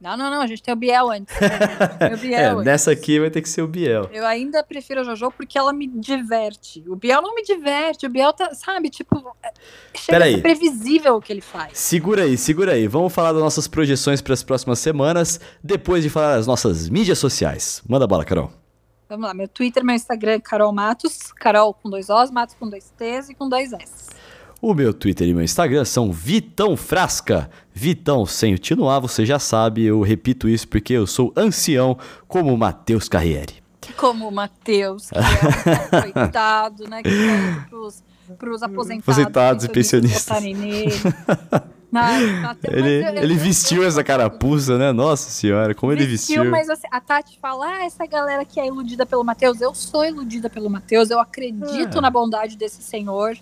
Não, não, não. A gente tem o Biel antes. O [LAUGHS] Biel É, antes. nessa aqui vai ter que ser o Biel. Eu ainda prefiro a Jojo porque ela me diverte. O Biel não me diverte. O Biel tá, sabe, tipo, é- chega ser previsível o que ele faz. Segura aí, segura aí. Vamos falar das nossas projeções para as próximas semanas, depois de falar das nossas mídias sociais. Manda bala, Carol. Vamos lá, meu Twitter, meu Instagram, Carol Matos. Carol com dois Os, Matos com dois T's e com dois S. O meu Twitter e meu Instagram são Vitão Frasca. Vitão sem o Tino A, você já sabe, eu repito isso porque eu sou ancião como o Matheus Carriere. Como o Matheus, que é um coitado, né? Que pros, pros aposentados, Aposentados e pensionistas. Ele, eu- ele vestiu essa carapuça, né? Nossa senhora, como ele vestiu. Mas assim, a Tati fala, ah, essa galera que é iludida pelo Matheus, eu sou iludida pelo Matheus, eu acredito É. na bondade desse senhor.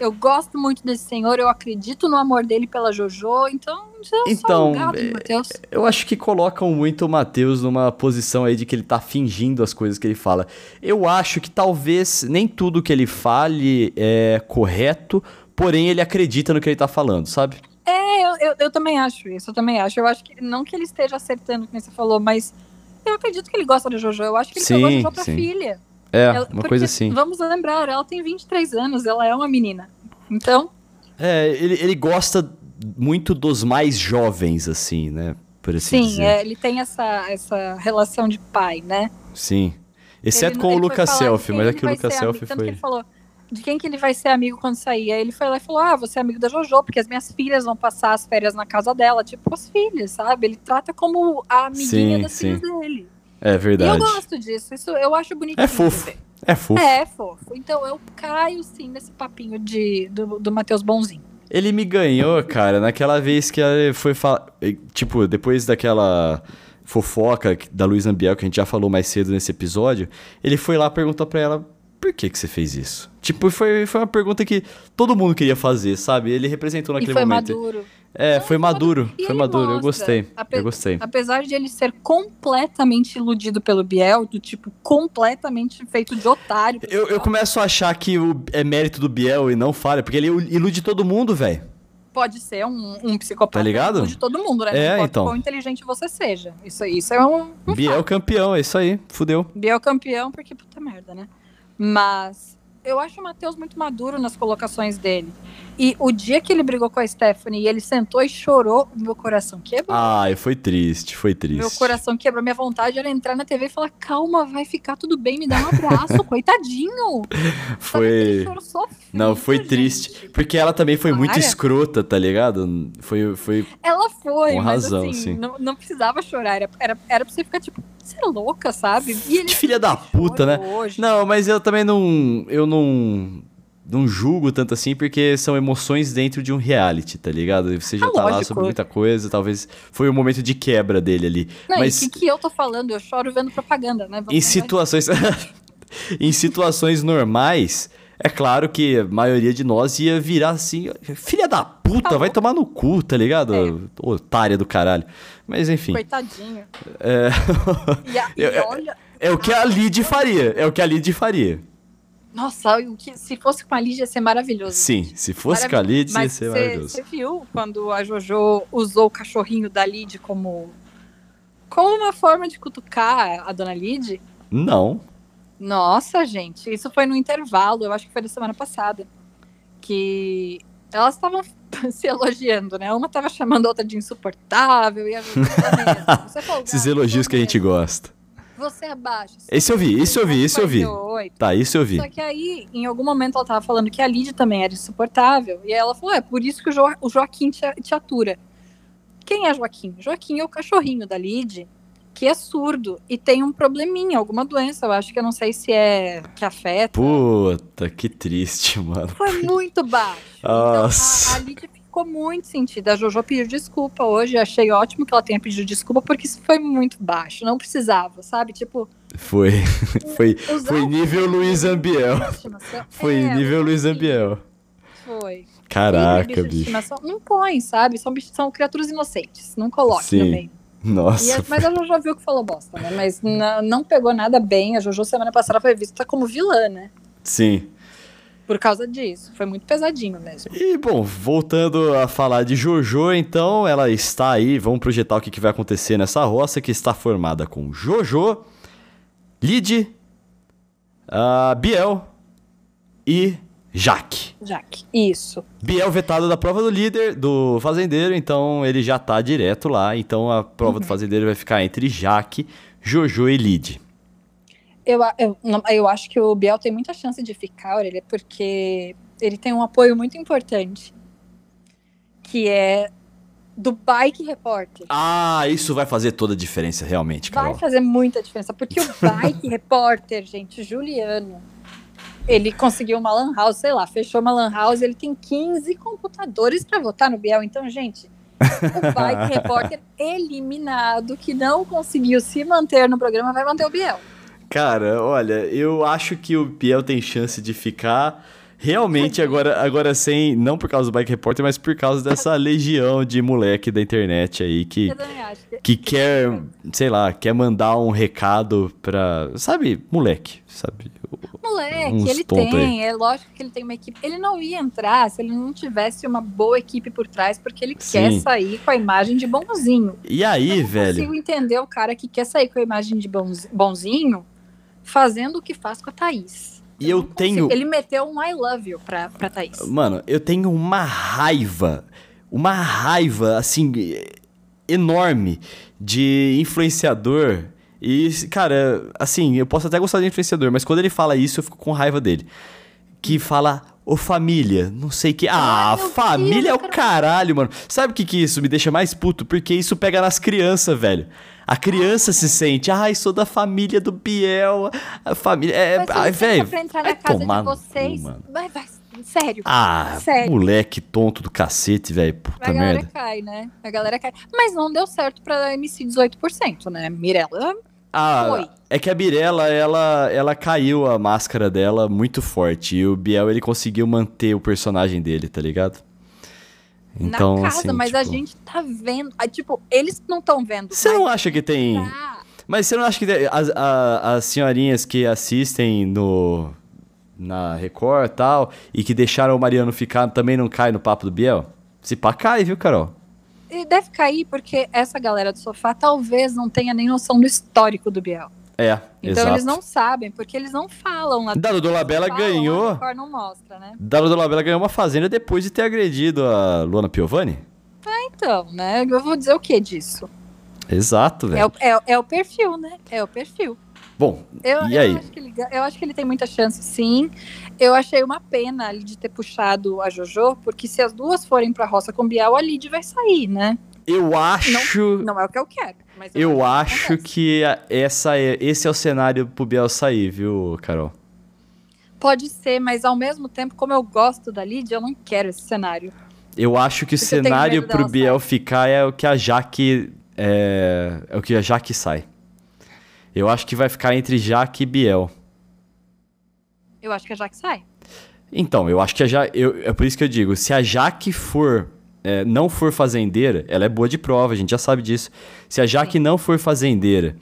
Eu gosto muito desse senhor, eu acredito no amor dele pela Jojo, então eu Então, gado é-. Eu acho que colocam muito o Matheus numa posição aí de que ele tá fingindo as coisas que ele fala. Eu acho que talvez nem tudo que ele fale é correto, porém ele acredita no que ele tá falando, sabe? É, eu, eu, eu também acho isso, eu também acho. Eu acho que, não que ele esteja acertando, como você falou, mas eu acredito que ele gosta da Jojo. Eu acho que ele Sim, pegou a Jojo pra sim. filha. É, Ela- uma porque, coisa assim. Vamos lembrar, ela tem 23 anos, ela é uma menina. Então, É, ele, ele gosta muito dos mais jovens, assim, né? Por assim sim, dizer. é, ele tem essa, essa relação de pai, né? Sim. Exceto Ele- com o ele foi Lucas Selfie, mas ele aqui o Lucas Selfie tanto que foi. ele falou de quem que ele vai ser amigo quando sair. Aí ele foi lá e falou: Ah, você é amigo da Jojo, porque as minhas filhas vão passar as férias na casa dela. Tipo, as filhas, sabe? Ele trata como a amiguinha Sim, das sim. filhas dele. É E eu verdade. gosto disso, isso eu acho bonitinho. É fofo. É fofo. É, é fofo. Então eu caio sim nesse papinho de, do, do Matheus Bonzinho. Ele me ganhou, cara, naquela vez que ele foi falar. Tipo, depois daquela fofoca da Luísa Ambiel, que a gente já falou mais cedo nesse episódio, ele foi lá perguntar pra ela por que, que você fez isso. Tipo, foi, foi uma pergunta que todo mundo queria fazer, sabe? Ele representou E naquele foi momento. maduro. É, foi maduro. E Foi maduro. Eu mostra, gostei. ape- Eu gostei. Apesar de ele ser completamente iludido pelo Biel, do tipo, completamente feito de otário. Eu, eu começo a achar que o, é mérito do Biel e não falha, porque ele ilude todo mundo, velho. Pode ser um, um psicopata Tá ligado? de todo mundo, né? É, Não então. quão inteligente você seja. Isso, isso é um, um Biel campeão, é isso aí. Fudeu. Biel campeão, porque puta merda, né? Mas eu acho o Matheus muito maduro nas colocações dele. E o dia que ele brigou com a Stephanie e ele sentou e chorou, meu coração quebrou. Ai, foi triste, foi triste. Meu coração quebrou. Minha vontade era entrar na TV e falar: calma, vai ficar tudo bem, me dá um abraço, [LAUGHS] coitadinho. [LAUGHS] Foi. sofrido, Não, foi gente? triste. Porque ela também foi muito escrota, tá ligado? Foi. foi... Ela foi, Com mas razão, assim, sim. Não, não precisava chorar. Era, era, era pra você ficar tipo, você é louca, sabe? E ele De filha da puta, né? hoje. Não, mas eu também não. Eu não. Não julgo tanto assim, porque são emoções dentro de um reality, tá ligado? Você já Ah, tá lá lógico. sobre muita coisa, talvez foi o momento de quebra dele ali. Não, mas o que, que eu tô falando? Eu choro vendo propaganda, né? Vamos em situações. [LAUGHS] em situações normais, é claro que a maioria de nós ia virar assim, filha da puta, Tá vai tomar no cu, tá ligado? É. Otária do caralho. Mas enfim. Coitadinho. É... E, a- [LAUGHS] e Eu- olha. é o que a Lid faria. É o que a Lid faria. Nossa, o que, se fosse com a Lídia ia ser maravilhoso. Sim, se fosse com a Lid, ia ser cê- maravilhoso. Você viu quando a Jojo usou o cachorrinho da Lid como, como uma forma de cutucar a dona Lid? Não. Nossa, gente, isso foi no intervalo, eu acho que foi da semana passada. Que elas estavam [LAUGHS] se elogiando, né? Uma tava chamando a outra de insuportável e a Jojo [LAUGHS] Esses "Ah, elogios que a gente gosta. Você abaixa. Esse eu vi, esse eu vi, esse eu vi. 48. Tá, isso eu vi. Só que aí, em algum momento, ela tava falando que a Lid também era insuportável. E aí ela falou: é por isso que o, Jo- o Joaquim te, te atura. Quem é Joaquim? Joaquim é o cachorrinho da Lid, que é surdo e tem um probleminha, alguma doença. Eu acho que eu não sei se é que afeta. Puta, que triste, mano. Foi muito baixo. Nossa. Então a, a Lid ficou muito sentida. A Jojo pediu desculpa hoje. Achei ótimo que ela tenha pedido desculpa, porque isso foi muito baixo. Não precisava, sabe? Tipo. Foi. [LAUGHS] foi, foi nível Luiz Ambiel. [LAUGHS] Foi é, nível Luiz Ambiel. Foi. Caraca, bicho. Não põe, sabe? São, são criaturas inocentes. Não coloque Sim. também. Nossa. A, mas a Jojo viu que falou bosta, né? Mas não, não pegou nada bem. A Jojo semana passada foi vista como vilã, né? Sim. Por causa disso. Foi muito pesadinho mesmo. E, bom, voltando a falar de Jojo, então, ela está aí. Vamos projetar o que, que vai acontecer nessa roça que está formada com Jojo, Lid, uh, Biel e Jaque. Jaque, isso. Biel vetado da prova do líder, do fazendeiro, então ele já tá direto lá. Então a prova uhum. do fazendeiro vai ficar entre Jaque, Jojo e Lid. Eu, eu, eu acho que o Biel tem muita chance de ficar, Aurelia, porque ele tem um apoio muito importante, que é do Bike Repórter. Ah, isso vai fazer toda a diferença, realmente, Carol. Vai fazer muita diferença, porque o [LAUGHS] Bike Repórter, gente, Juliano, ele conseguiu uma lan house, sei lá, fechou uma lan house, ele tem 15 computadores para votar no Biel. Então, gente, o Bike [LAUGHS] Repórter eliminado, que não conseguiu se manter no programa, vai manter o Biel. Cara, olha, eu acho que o Biel tem chance de ficar Realmente, agora, agora sem, não por causa do Bike Repórter, mas por causa dessa legião de moleque da internet aí que, que quer, sei lá, quer mandar um recado pra. Sabe, moleque, sabe? Moleque, ele tem, aí. é lógico que ele tem uma equipe. Ele não ia entrar se ele não tivesse uma boa equipe por trás, porque ele Sim. quer sair com a imagem de bonzinho. E aí, eu não velho? Eu consigo entender o cara que quer sair com a imagem de bonzinho fazendo o que faz com a Thaís. E eu, eu tenho. Ele meteu um I love you pra, pra Thaís. Mano, eu tenho uma raiva. Uma raiva, assim, enorme de influenciador. E, cara, assim, eu posso até gostar de influenciador, mas quando ele fala isso, eu fico com raiva dele. Que fala, ô família, não sei que. Ah, Ai, família é o caralho, mano. Sabe o que, que isso me deixa mais puto? Porque isso pega nas crianças, velho. A criança se sente, ai, sou da família do Biel. A família. É, ai, velho. Pra entrar na casa de vocês. Mano. Vai, vai, sério. Ah, sério. moleque tonto do cacete, velho. Puta merda. A galera merda. cai, né? A galera cai. Mas não deu certo pra MC 18%, né? Mirella. Ah, foi. é que a Mirella, ela, ela caiu a máscara dela muito forte. E o Biel, ele conseguiu manter o personagem dele, tá ligado? Então, na casa, assim, mas tipo... a gente tá vendo. tipo, eles não estão vendo. Você não acha que tem. Tá. Mas você não acha que as, a, as senhorinhas que assistem no. Na Record e tal, e que deixaram o Mariano ficar, também não cai no papo do Biel? Se pá, cai, viu, Carol? E deve cair porque essa galera do sofá talvez não tenha nem noção do histórico do Biel. É, então exato. eles não sabem, porque eles não falam lá. Dado do Labella ganhou. Não mostra, né? Dado do Labella ganhou uma fazenda depois de ter agredido a Luana Piovani. Ah, então, né? Eu vou dizer o que disso? Exato, velho. É, é, é, o perfil, né? É o perfil. Bom, eu, e eu aí? Acho ele, eu acho que ele tem muita chance, sim. Eu achei uma pena ali de ter puxado a Jojo, porque se as duas forem pra roça com Biel, a Lid vai sair, né? Eu acho. Não, não é o que eu quero. Mas eu, eu acho que, essa é, esse é o cenário pro Biel sair, viu, Carol? Pode ser, mas ao mesmo tempo, como eu gosto da Lídia, eu não quero esse cenário. Eu acho que Porque o cenário pro Biel sair. ficar é o que a Jaque. É, é o que a Jaque sai. Eu acho que vai ficar entre Jaque e Biel. Eu acho que a Jaque sai. Então, eu acho que a Jaque. Eu, é por isso que eu digo: se a Jaque for é, não for fazendeira, ela é boa de prova, a gente já sabe disso. Se a Jaque não for fazendeira,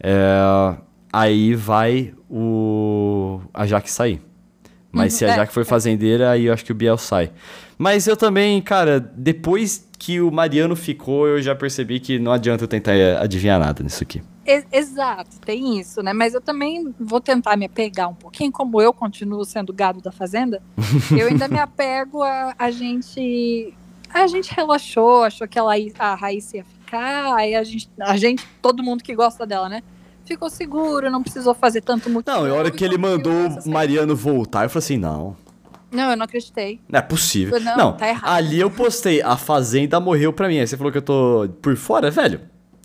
é, aí vai o a Jaque sair. Mas uhum, se a é, Jaque for é. fazendeira, aí eu acho que o Biel sai. Mas eu também, cara, depois que o Mariano ficou, eu já percebi que não adianta eu tentar adivinhar nada nisso aqui. Exato, tem isso, né? Mas eu também vou tentar me apegar um pouquinho, como eu continuo sendo gado da fazenda, [LAUGHS] eu ainda me apego a, a gente a gente relaxou, achou que ela, a Raíssa ia ficar, aí a gente, a gente, todo mundo que gosta dela, né? Ficou seguro, não precisou fazer tanto motivo. Não, e a hora que ele mandou o Mariano voltar, eu falei assim, não. Não, eu não acreditei. Não é possível. Não, não tá errado. ali eu postei, a Fazenda morreu pra mim. Aí você falou que eu tô por fora, velho?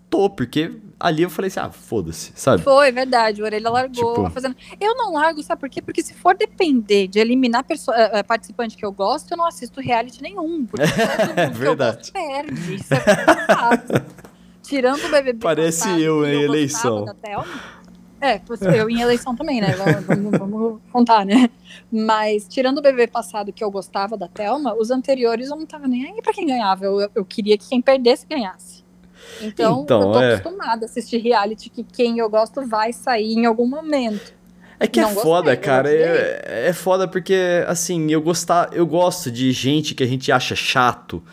Tô, porque ali eu falei assim, ah, foda-se, sabe? Foi, verdade. O Orelha largou Tipo- a fazenda. Eu não largo, sabe por quê? Porque se for depender de eliminar perso- eh, participante que eu gosto, eu não assisto reality nenhum. Porque [LAUGHS] eu Verdade. perde. Isso é. Tirando o BBB Parece passado, eu em gostava eleição. É, eu em eleição também, né? Vamos, vamos- vamos contar, né? Mas tirando o BBB passado que eu gostava da Thelma, os anteriores eu não tava nem aí pra quem ganhava. Eu, eu queria que quem perdesse ganhasse. Então, Então, eu tô é. acostumada a assistir reality que quem eu gosto vai sair em algum momento. É que é Não foda, gostei, eu cara. É, é foda porque, assim, eu, gostar, eu gosto de gente que a gente acha chato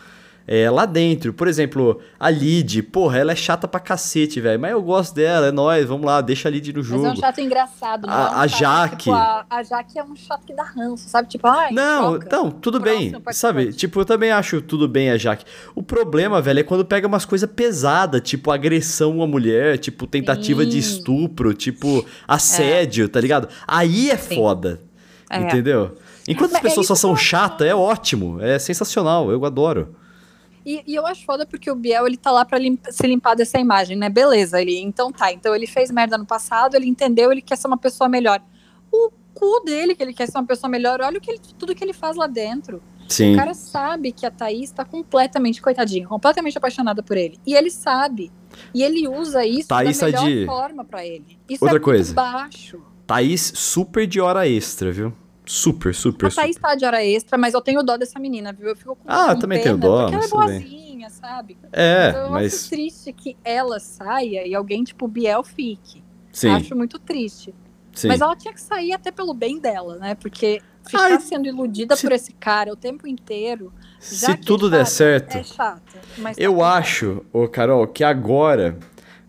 é, lá dentro. Por exemplo, a Lid, porra, ela é chata pra cacete, velho. Mas eu gosto dela, é nóis, vamos lá, deixa a Lid no jogo. Mas é um chato engraçado. Não A- é um a chato, Jaque. Tipo, a, a Jaque é um chato que dá ranço, sabe? Tipo, ai, Não, troca. não, tudo bem, sabe? Tipo, eu também acho tudo bem a Jaque. O problema, velho, é quando pega umas coisas pesadas, tipo agressão a mulher, tipo tentativa de Sim. estupro, tipo assédio, tá ligado? Aí é Sim. foda, É. entendeu? Enquanto as Mas é pessoas só são chatas, é ótimo, é sensacional, eu adoro. E, e eu acho foda porque o Biel, ele tá lá pra se limpar dessa imagem, né? Beleza, ele, então tá. Então ele fez merda no passado, ele entendeu, ele quer ser uma pessoa melhor. O cu dele, que ele quer ser uma pessoa melhor, olha o que ele- tudo que ele faz lá dentro. Sim. O cara sabe que a Thaís tá completamente, coitadinha, completamente apaixonada por ele. E ele sabe. E ele usa isso Thaís da melhor de- forma pra ele. Isso Outra é coisa. baixo. Thaís super de hora extra, viu? Super, super, A Thaís super. tá de hora extra, mas eu tenho dó dessa menina, viu? Eu fico com Ah, com também pena, tenho dó, Porque ela é tudo bem. boazinha, sabe? É, eu acho mas triste que ela saia e alguém tipo Biel fique. sim, Acho muito triste. sim. Mas ela tinha que sair até pelo bem dela, né? Porque ficar Ai, sendo iludida se- por esse cara o tempo inteiro já Se tudo der certo, é chato. tá Eu tudo acho, ô Carol, que agora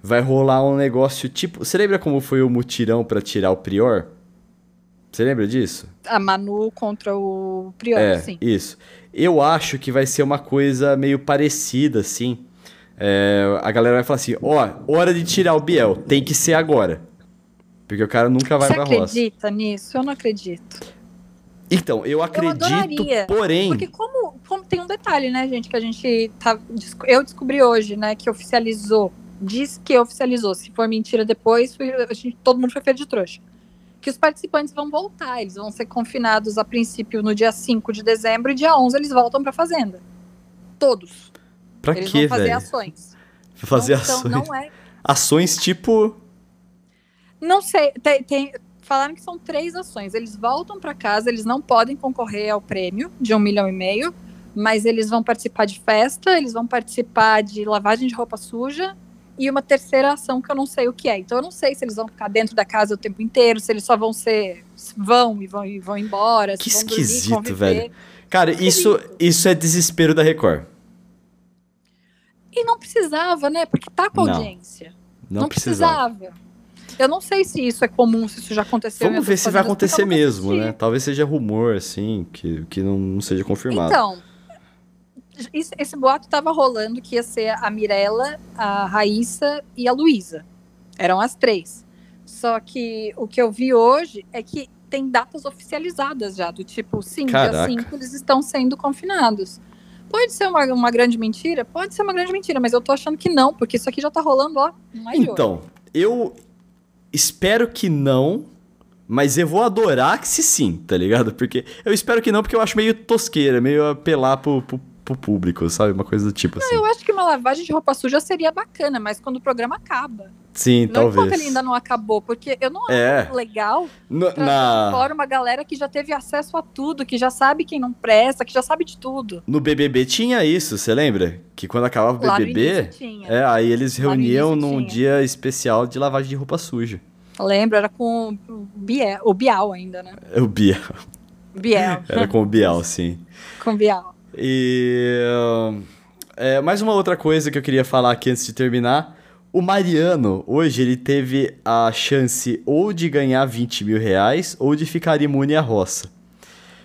vai rolar um negócio tipo. Você lembra como foi o mutirão pra tirar o Prior? Você lembra disso? A Manu contra o Prior, é, sim. isso. Eu acho que vai ser uma coisa meio parecida, assim. É, a galera vai falar assim: ó, hora de tirar o Biel, tem que ser agora. Porque o cara nunca vai Você pra roça. acredita nisso? Eu não acredito. Então, eu acredito, adoraria, porém. Porque como, como tem um detalhe, né, gente, que a gente tá. Eu descobri hoje, né, que oficializou. Diz que oficializou. Se for mentira depois, a gente, todo mundo foi feito de trouxa. Que os participantes vão voltar. Eles vão ser confinados a princípio no dia 5 de dezembro e dia 11 eles voltam pra fazenda. Todos. Pra eles quê, vão fazer velho? ações. Fazer são- ações. não é. Ações tipo. Não sei. Tem, tem- falaram que são três ações. Eles voltam pra casa, eles não podem concorrer ao prêmio de um milhão e meio, mas eles vão participar de festa, eles vão participar de lavagem de roupa suja e uma terceira ação que eu não sei o que é. Então eu não sei se eles vão ficar dentro da casa o tempo inteiro, se eles só vão ser vão e vão e vão embora, Que dormir, esquisito, conviver. velho. Cara, isso, Esquisito. isso é desespero da Record. E não precisava, né? Porque tá com Não, audiência. Não, precisava. precisava. Eu não sei se isso é comum, se isso já aconteceu. Vamos ver se vai acontecer mesmo, né? Talvez seja rumor, assim, que, que não, não seja confirmado. Então, isso- esse boato tava rolando que ia ser a Mirella, a Raíssa e a Luísa. Eram as três. Só que o que eu vi hoje é que tem datas oficializadas já, do tipo, sim, Caraca. dia 5 eles estão sendo confinados. Pode ser uma, uma grande mentira? Pode ser uma grande mentira, mas eu tô achando que não, porque isso aqui já tá rolando, ó, mais. Então, eu espero que não, mas eu vou adorar que se sim, tá ligado? Porque eu espero que não, porque eu acho meio tosqueira, meio apelar pro, pro, pro público, sabe? Uma coisa do tipo assim. Eu acho que uma lavagem de roupa suja seria bacana, mas quando o programa acaba. Sim, Não enquanto talvez. ele ainda não acabou, porque eu não É. acho legal No- na, fora uma galera que já teve acesso a tudo, que já sabe quem não presta, que já sabe de tudo. no BBB tinha isso, você lembra? Que quando acabava o BBB, tinha. é, aí eles reuniam num tinha. dia especial de lavagem de roupa suja. Lembro, era com o Biel, o Bial ainda, né? É O Biel. Biel. [LAUGHS] Era com o Biel, sim. [LAUGHS] com o Bial. E é, mais uma outra coisa que eu queria falar aqui antes de terminar. O Mariano, hoje, ele teve a chance ou de ganhar 20 mil reais ou de ficar imune à roça.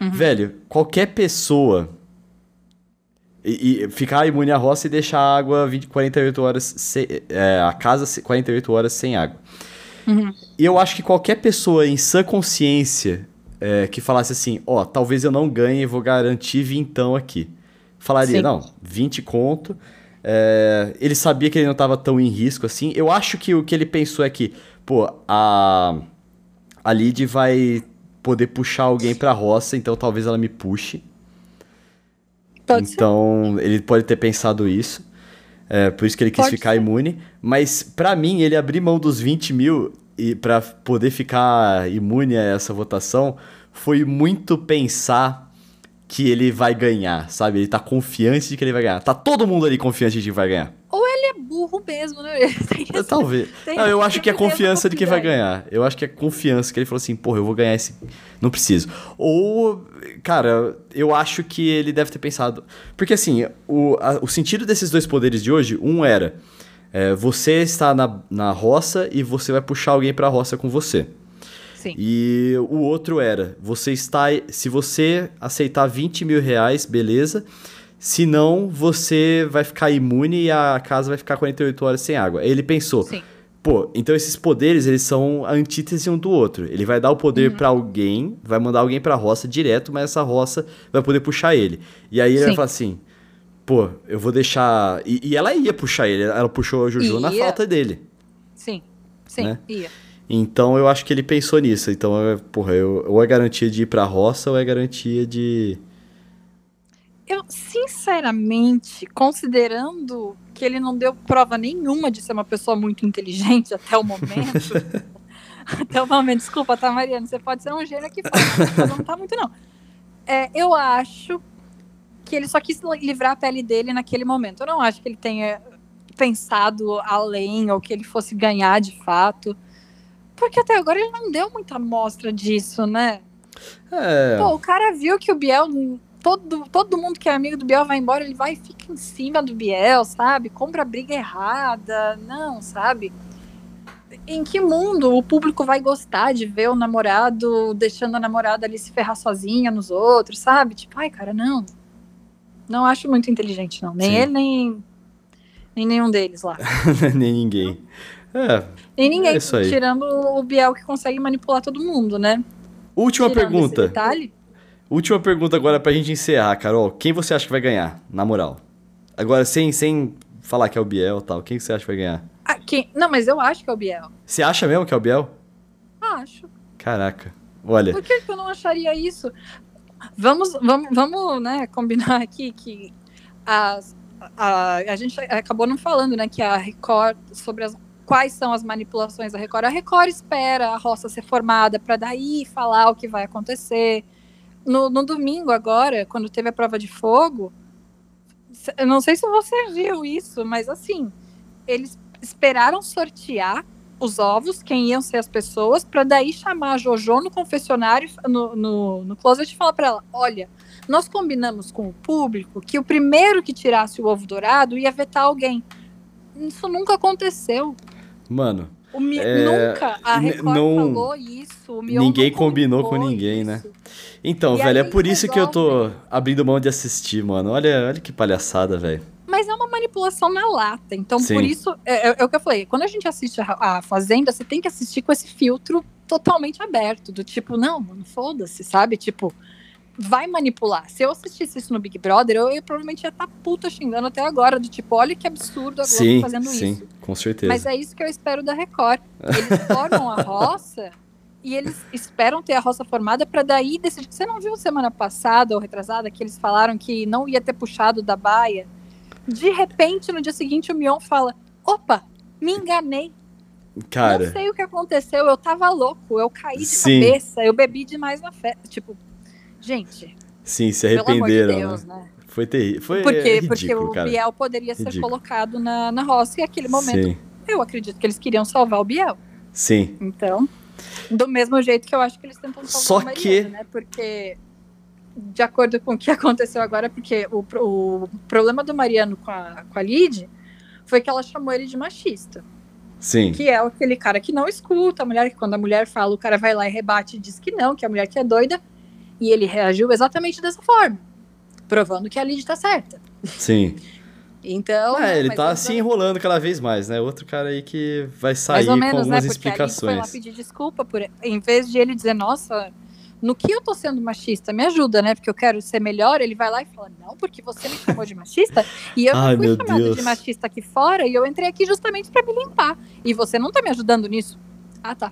Uhum. Velho, qualquer pessoa. E, e ficar imune à roça e deixar a água 20, 48 horas. se- é, a casa se- 48 horas sem água. Uhum. E eu acho que qualquer pessoa em sã consciência é, que falasse assim, ó, talvez eu não ganhe e vou garantir vintão aqui. Falaria, Sim. não, 20 conto, É, ele sabia que ele não estava tão em risco assim. Eu acho que o que ele pensou é que, pô, a, a Lid vai poder puxar alguém pra roça, então talvez ela me puxe. Pode então, ser. ele pode ter pensado isso. É, por isso que ele quis pode ficar ser. imune. Mas, para mim, ele abrir mão dos 20 mil e para poder ficar imune a essa votação foi muito pensar que ele vai ganhar, sabe? Ele tá confiante de que ele vai ganhar. Tá todo mundo ali confiante de que vai ganhar. Ou ele é burro mesmo, né? [LAUGHS] Esse, Talvez. Não, eu acho que é confiança de que vai ganhar. Eu acho que é confiança que ele falou assim, porra, eu vou ganhar esse. Não preciso. Ou, cara, eu acho que ele deve ter pensado. Porque assim, o, a, o sentido desses dois poderes de hoje, um era. É, você está na, na roça e você vai puxar alguém pra roça com você. Sim. E o outro era, você está. Se você aceitar 20 mil reais, beleza. Se não, você vai ficar imune e a casa vai ficar 48 horas sem água. Ele pensou. Sim. Pô, então esses poderes, eles são a antítese um do outro. Ele vai dar o poder uhum. para alguém, vai mandar alguém pra roça direto, mas essa roça vai poder puxar ele. E aí ele Sim. vai falar assim: pô, eu vou deixar. E, e, ela ia puxar ele, ela puxou a Juju ia. na falta dele. Sim, sim, né? ia. Então eu acho que ele pensou nisso. Então, porra, eu, ou é garantia de ir pra roça ou é garantia de. Eu, sinceramente, considerando que ele não deu prova nenhuma de ser uma pessoa muito inteligente até o momento. [LAUGHS] até o momento, desculpa, tá, Mariana? Você pode ser um gênio aqui fora, mas não tá muito, não. É, eu acho que ele só quis livrar a pele dele naquele momento. Eu não acho que ele tenha pensado além ou que ele fosse ganhar de fato. Porque até agora ele não deu muita amostra disso, né? É. Pô, o cara viu que o Biel. Todo, todo mundo que é amigo do Biel vai embora, ele vai e fica em cima do Biel, sabe? Compra a briga errada. Não, sabe? Em que mundo o público vai gostar de ver o namorado deixando a namorada ali se ferrar sozinha nos outros, sabe? Tipo, ai, cara, não. Não acho muito inteligente, não. Nem Sim. ele, nem, nem nenhum deles lá. [LAUGHS] nem ninguém. É. Nem ninguém, é tirando o Biel que consegue manipular todo mundo, né? Última tirando pergunta. Última pergunta agora pra gente encerrar, Carol. Quem você acha que vai ganhar, na moral? Agora, sem, sem falar que é o Biel e tal, quem você acha que vai ganhar? Ah, quem... Não, mas eu acho que é o Biel. Você acha mesmo que é o Biel? Acho. Caraca. Olha. Por que, que eu não acharia isso? Vamos, vamos, vamos né, combinar aqui que as, a, a gente acabou não falando, né, que a Record, sobre as quais são as manipulações da Record. A Record espera a roça ser formada para daí falar o que vai acontecer. No, no, domingo, agora, quando teve a prova de fogo, eu não sei se você viu isso, mas assim, eles esperaram sortear os ovos, quem iam ser as pessoas, para daí chamar a Jojo no confessionário, no, no, no closet e falar para ela: olha, nós combinamos com o público que o primeiro que tirasse o ovo dourado ia vetar alguém. Isso nunca aconteceu. Mano. Mi... É... Nunca a Record não... falou isso. ninguém combinou com ninguém, né? isso. né? Então, e velho, é por isso que eu tô abrindo mão de assistir, mano. Olha, olha que palhaçada, velho. Mas é uma manipulação na lata. Então, Sim. por isso, é, é, é, o que eu falei. Quando a gente assiste a, a Fazenda, você tem que assistir com esse filtro totalmente aberto. Do tipo, não, mano, foda-se, sabe? Tipo, vai manipular. Se eu assistisse isso no Big Brother, eu, eu provavelmente ia estar tá puta xingando até agora, do tipo, olha que absurdo a Globo sim, fazendo sim, isso. Sim, com certeza. Mas é isso que eu espero da Record. Eles [LAUGHS] formam a roça e eles esperam ter a roça formada para daí decidir. Você não viu semana passada ou retrasada que eles falaram que não ia ter puxado da baia? De repente, no dia seguinte, o Mion fala: opa, me enganei. Cara. Não sei o que aconteceu, eu tava louco, eu caí de sim. cabeça, eu bebi demais na festa. Tipo, Gente. Sim, se arrependeram. De Deus, né? Foi terrível. Foi porque, ridículo, porque o cara. Biel poderia ser colocado na, na roça e aquele momento Sim. eu acredito que eles queriam salvar o Biel. Sim. Então, do mesmo jeito que eu acho que eles tentam salvar Só o Mariana, que... né? Porque, de acordo com o que [LAUGHS] aconteceu agora, porque o, o problema do Mariano com a, com a Lid foi que ela chamou ele de machista. Sim. Que é aquele cara que não escuta a mulher, que quando a mulher fala, o cara vai lá e rebate e diz que não, que a mulher que é doida. E ele reagiu exatamente dessa forma, provando que a Lid tá certa. Sim. Então. É, ele tá se enrolando cada vez mais, né? Outro cara aí que vai sair menos, com algumas né? explicações. Foi lá pedir desculpa por. Em vez de ele dizer, nossa, no que eu tô sendo machista, me ajuda, né? Porque eu quero ser melhor. Ele vai lá e fala, não, porque você me chamou de machista. E eu [LAUGHS] Ai, não fui meu chamada Deus. de machista aqui fora e eu entrei aqui justamente pra me limpar. E você não tá me ajudando nisso. Ah, tá.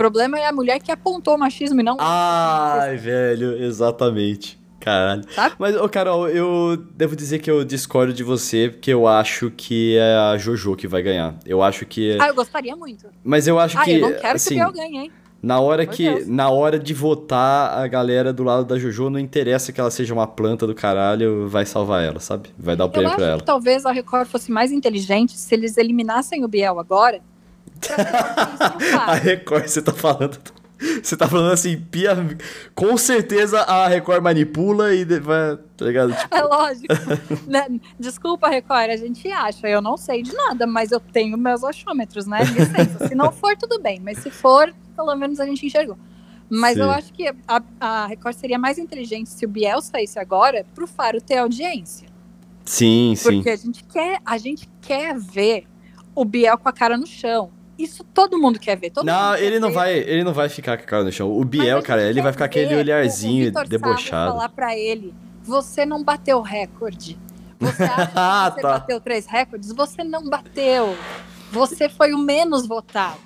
O problema é a mulher que apontou o machismo e não. Ai, velho, exatamente. Caralho. Sabe? Mas, ô, Carol, eu devo dizer que eu discordo de você, porque eu acho que é a Jojo que vai ganhar. Eu acho que. Ah, eu gostaria muito. Mas eu acho Ah, que. eu não quero assim, que o Biel ganhe, hein? Na hora Por que. Deus. Na hora de votar, a galera do lado da Jojo não interessa que ela seja uma planta do caralho, vai salvar ela, sabe? Vai dar o prêmio pra ela. que talvez a Record fosse mais inteligente se eles eliminassem o Biel agora. [LAUGHS] A. Record, você tá falando. Você tá falando assim, Pia. Com certeza a Record manipula e vai. Tá ligado? Tipo, É lógico. [LAUGHS] Né? Desculpa, Record, a gente acha. Eu não sei de nada, mas eu tenho meus achômetros, né? Licença. Se não for, tudo bem. Mas se for, pelo menos a gente enxergou. Mas Sim. eu acho que a, a Record seria mais inteligente se o Biel saísse agora pro Faro ter audiência. sim, sim. Porque a gente quer, a gente quer ver o Biel com a cara no chão. Isso todo mundo quer ver. Todo Não, ele não ver. vai, ele não vai ficar com a cara no chão. O Biel, cara, ele vai ficar com aquele olharzinho o, debochado. falar pra ele: você não bateu o recorde. Você acha Ah, que [LAUGHS] você tá. bateu três recordes? Você não bateu. Você foi o menos votado.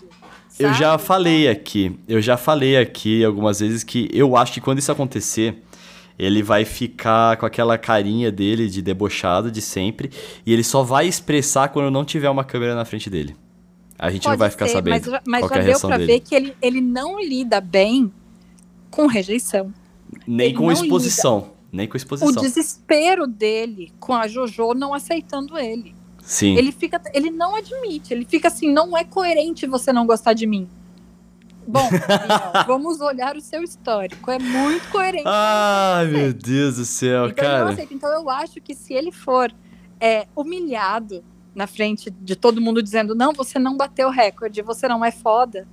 Eu já sabe? falei aqui, eu já falei aqui algumas vezes que eu acho que quando isso acontecer, ele vai ficar com aquela carinha dele de debochado de sempre e ele só vai expressar quando não tiver uma câmera na frente dele. A gente não Pode vai ficar ser, sabendo Mas, mas é já a deu pra dele. ver que ele, ele não lida bem com rejeição. Nem ele com não exposição, nem com O exposição. desespero dele com a JoJo não aceitando ele. Sim. Ele fica, ele não admite, ele fica assim, não é coerente você não gostar de mim. Bom, [LAUGHS] Biel, vamos olhar o seu histórico, é muito coerente. Ai, meu Deus do céu, então, não cara. então eu acho que se ele for é, humilhado na frente de todo mundo dizendo não, você não bateu o recorde, você não é foda,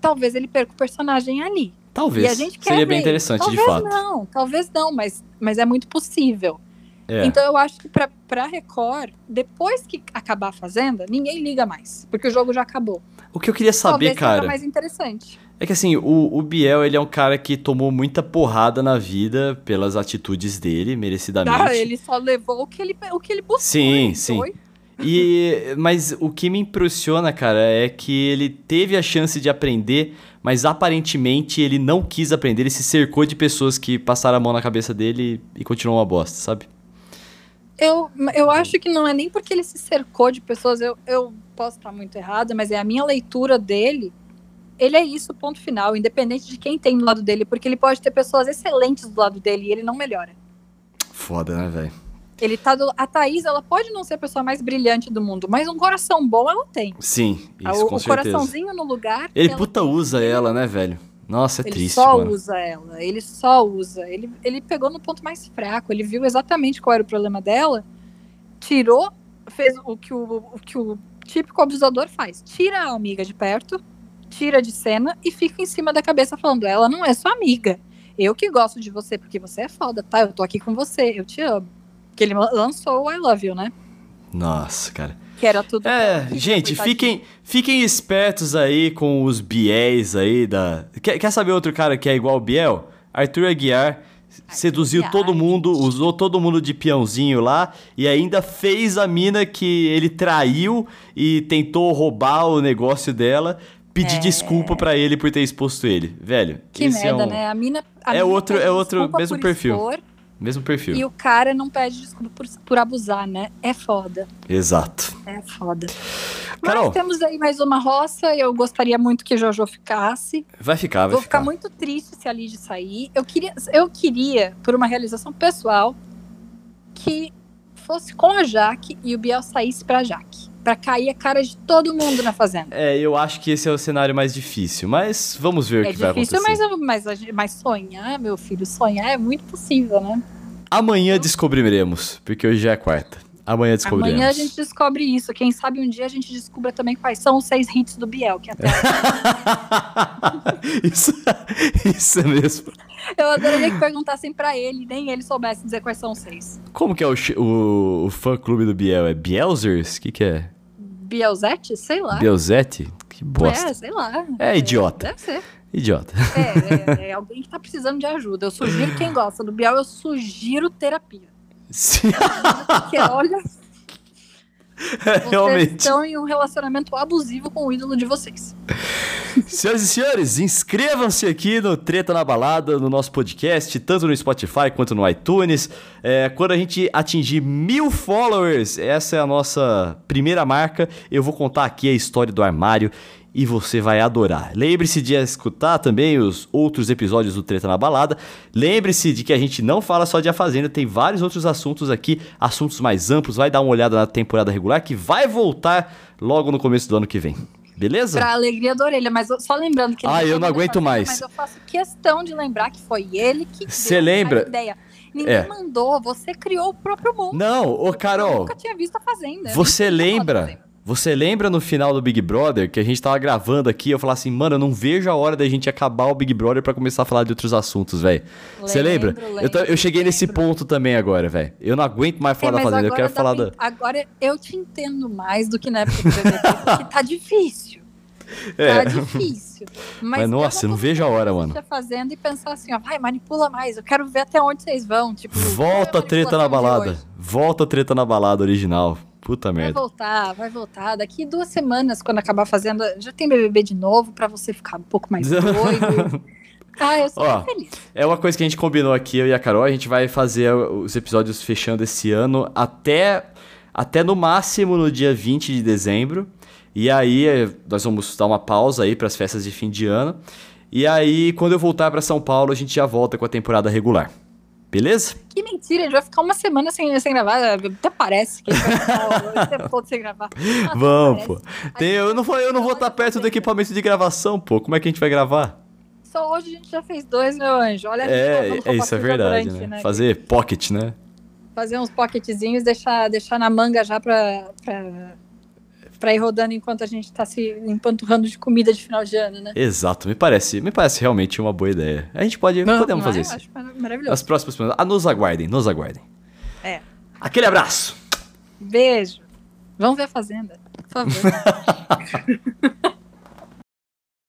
talvez ele perca o personagem ali. Talvez. E a gente quer Seria bem interessante, talvez de fato. não, talvez não, mas, mas é muito possível. É. Então eu acho que pra, pra Record, depois que acabar a Fazenda, ninguém liga mais, porque o jogo já acabou. O que eu queria saber, talvez cara. mais interessante. É que assim, o, o Biel, ele é um cara que tomou muita porrada na vida pelas atitudes dele, merecidamente. Ah, ele só levou o que ele, o que ele buscou. Sim, sim. foi. E, mas o que me impressiona, cara, é que ele teve a chance de aprender, mas aparentemente ele não quis aprender, ele se cercou de pessoas que passaram a mão na cabeça dele e continuou uma bosta, sabe? Eu, eu acho que não é nem porque ele se cercou de pessoas, eu, eu posso estar muito errada, mas é a minha leitura dele. Ele é isso, ponto final, independente de quem tem do lado dele, porque ele pode ter pessoas excelentes do lado dele e ele não melhora. Foda, né, velho? Ele tá do, a Thaís, ela pode não ser a pessoa mais brilhante do mundo, mas um coração bom ela tem. Sim, Ah, isso o, com o certeza. coraçãozinho no lugar. Ele ela- puta usa ela, né, velho? Nossa, é ele triste, só mano. usa ela, ele só usa. Ele, ele pegou no ponto mais fraco, ele viu exatamente qual era o problema dela, tirou, fez o que o, o que o típico abusador faz: tira a amiga de perto, tira de cena e fica em cima da cabeça falando: ela não é sua amiga. Eu que gosto de você porque você é foda, tá? Eu tô aqui com você, eu te amo. Que ele lançou o I Love You, né? Nossa, cara. Que era tudo. É, gente, fiquem, fiquem espertos aí com os Biéis aí da. Quer, quer saber outro cara que é igual o Biel? Arthur Aguiar seduziu todo mundo, usou todo mundo de peãozinho lá e ainda fez a mina que ele traiu e tentou roubar o negócio dela pedir É. desculpa pra ele por ter exposto ele. Velho, Que esse merda, é um né? A mina. a É mina outro- é outro mesmo perfil. expor, mesmo perfil. E o cara não pede desculpa por, por abusar, né? É foda. Exato. É foda. Carol. Mas temos aí mais uma roça. Eu gostaria muito que Jojo ficasse. Vai ficar, vai Vou ficar ficar. muito triste se a Lid sair. Eu queria, eu queria, por uma realização pessoal, que fosse com a Jaque e o Biel saísse pra Jaque. Pra cair a cara de todo mundo na fazenda. É, eu acho que esse é o cenário mais difícil, mas vamos ver o É que vai difícil, acontecer. mas, mas, a gente- mas sonhar, meu filho, sonhar é muito possível, né? Amanhã descobriremos, porque hoje já é quarta. Amanhã descobriremos. Amanhã a gente descobre isso. Quem sabe um dia a gente descubra também quais são os seis hits do Biel, que até [LAUGHS] isso, isso é mesmo. Eu adoraria que perguntassem pra ele, nem ele soubesse dizer quais são os seis. Como que é o, o, o fã-clube do Biel? É Bielzers? O que que é? Bielzete? Sei lá. Bielzete? Que bosta. É, sei lá. É idiota. Deve ser. Idiota. É, é, é alguém que tá precisando de ajuda. Eu sugiro, quem gosta do Biel, eu sugiro terapia. [LAUGHS] Sim. Porque, olha, É, vocês realmente. estão em um relacionamento abusivo com o ídolo de vocês. [LAUGHS] Senhoras e senhores, inscrevam-se aqui no Treta na Balada, no nosso podcast, tanto no Spotify quanto no iTunes. É, quando a gente atingir mil followers, essa é a nossa primeira marca. Eu vou contar aqui a história do armário e você vai adorar. Lembre-se de escutar também os outros episódios do Treta na Balada. Lembre-se de que a gente não fala só de A Fazenda, tem vários outros assuntos aqui, assuntos mais amplos. Vai dar uma olhada na temporada regular que vai voltar logo no começo do ano que vem. Beleza? Pra alegria da orelha, mas eu- só lembrando que ele Ah, não eu não falou da aguento Fazenda, mais. Mas eu faço questão de lembrar que foi ele que Cê deu lembra? ideia. Ninguém É. mandou, você criou o próprio mundo. Não, ô Eu Carol, nunca tinha visto a Fazenda. eu você da lembra? Você lembra no final do Big Brother que a gente tava gravando aqui, eu falava assim, mano, eu não vejo a hora da gente acabar o Big Brother pra começar a falar de outros assuntos, velho. Você lembra? Lembro, eu, eu cheguei nesse lembro. ponto também agora, velho. Eu não aguento mais É, falar da mas Fazenda, eu quero dá falar da... Agora eu te entendo mais do que na época do BBB, porque tá difícil. [LAUGHS] É. Tá difícil. Mas, Mas, nossa, eu não tô vejo a hora, mano. Fazenda e pensar assim, ó, vai, manipula mais, eu quero ver até onde vocês vão. Tipo, Volta a é treta na balada. Volta a treta na balada original. Puta Vai merda. voltar, vai voltar. Daqui duas semanas, quando acabar a Fazenda, já tem BBB de novo pra você ficar um pouco mais [LAUGHS] doido. ah, eu sou Ó, feliz. É uma coisa que a gente combinou aqui, eu e a Carol. A gente vai fazer os episódios fechando esse ano até, até no máximo no dia 20 de dezembro. E aí eh, nós vamos dar uma pausa aí para as festas de fim de ano. E aí, quando eu voltar para São Paulo, a gente já volta com a temporada regular. Beleza? Que mentira, a gente vai ficar uma semana sem, sem gravar. Até parece que a gente vai ficar o tempo todo sem gravar. [LAUGHS] Vamos, pô. Tem- eu não vou, eu não vou estar perto do equipamento de gravação, pô. Como é que a gente vai gravar? Só hoje a gente já fez dois, meu anjo. Olha É, é isso é verdade, durante, né? Fazer pocket, né? Fazer uns pocketzinhos, deixar, deixar na manga já pra, pra, pra ir rodando enquanto a gente tá se empanturrando de comida de final de ano, né? Exato, me parece, me parece realmente uma boa ideia. A gente pode, podemos Não fazer é? Eu isso. Acho mar- maravilhoso. As próximas semanas. Ah, nos aguardem, nos aguardem. É. Aquele abraço! Beijo. Vamos ver a Fazenda, por favor. [LAUGHS]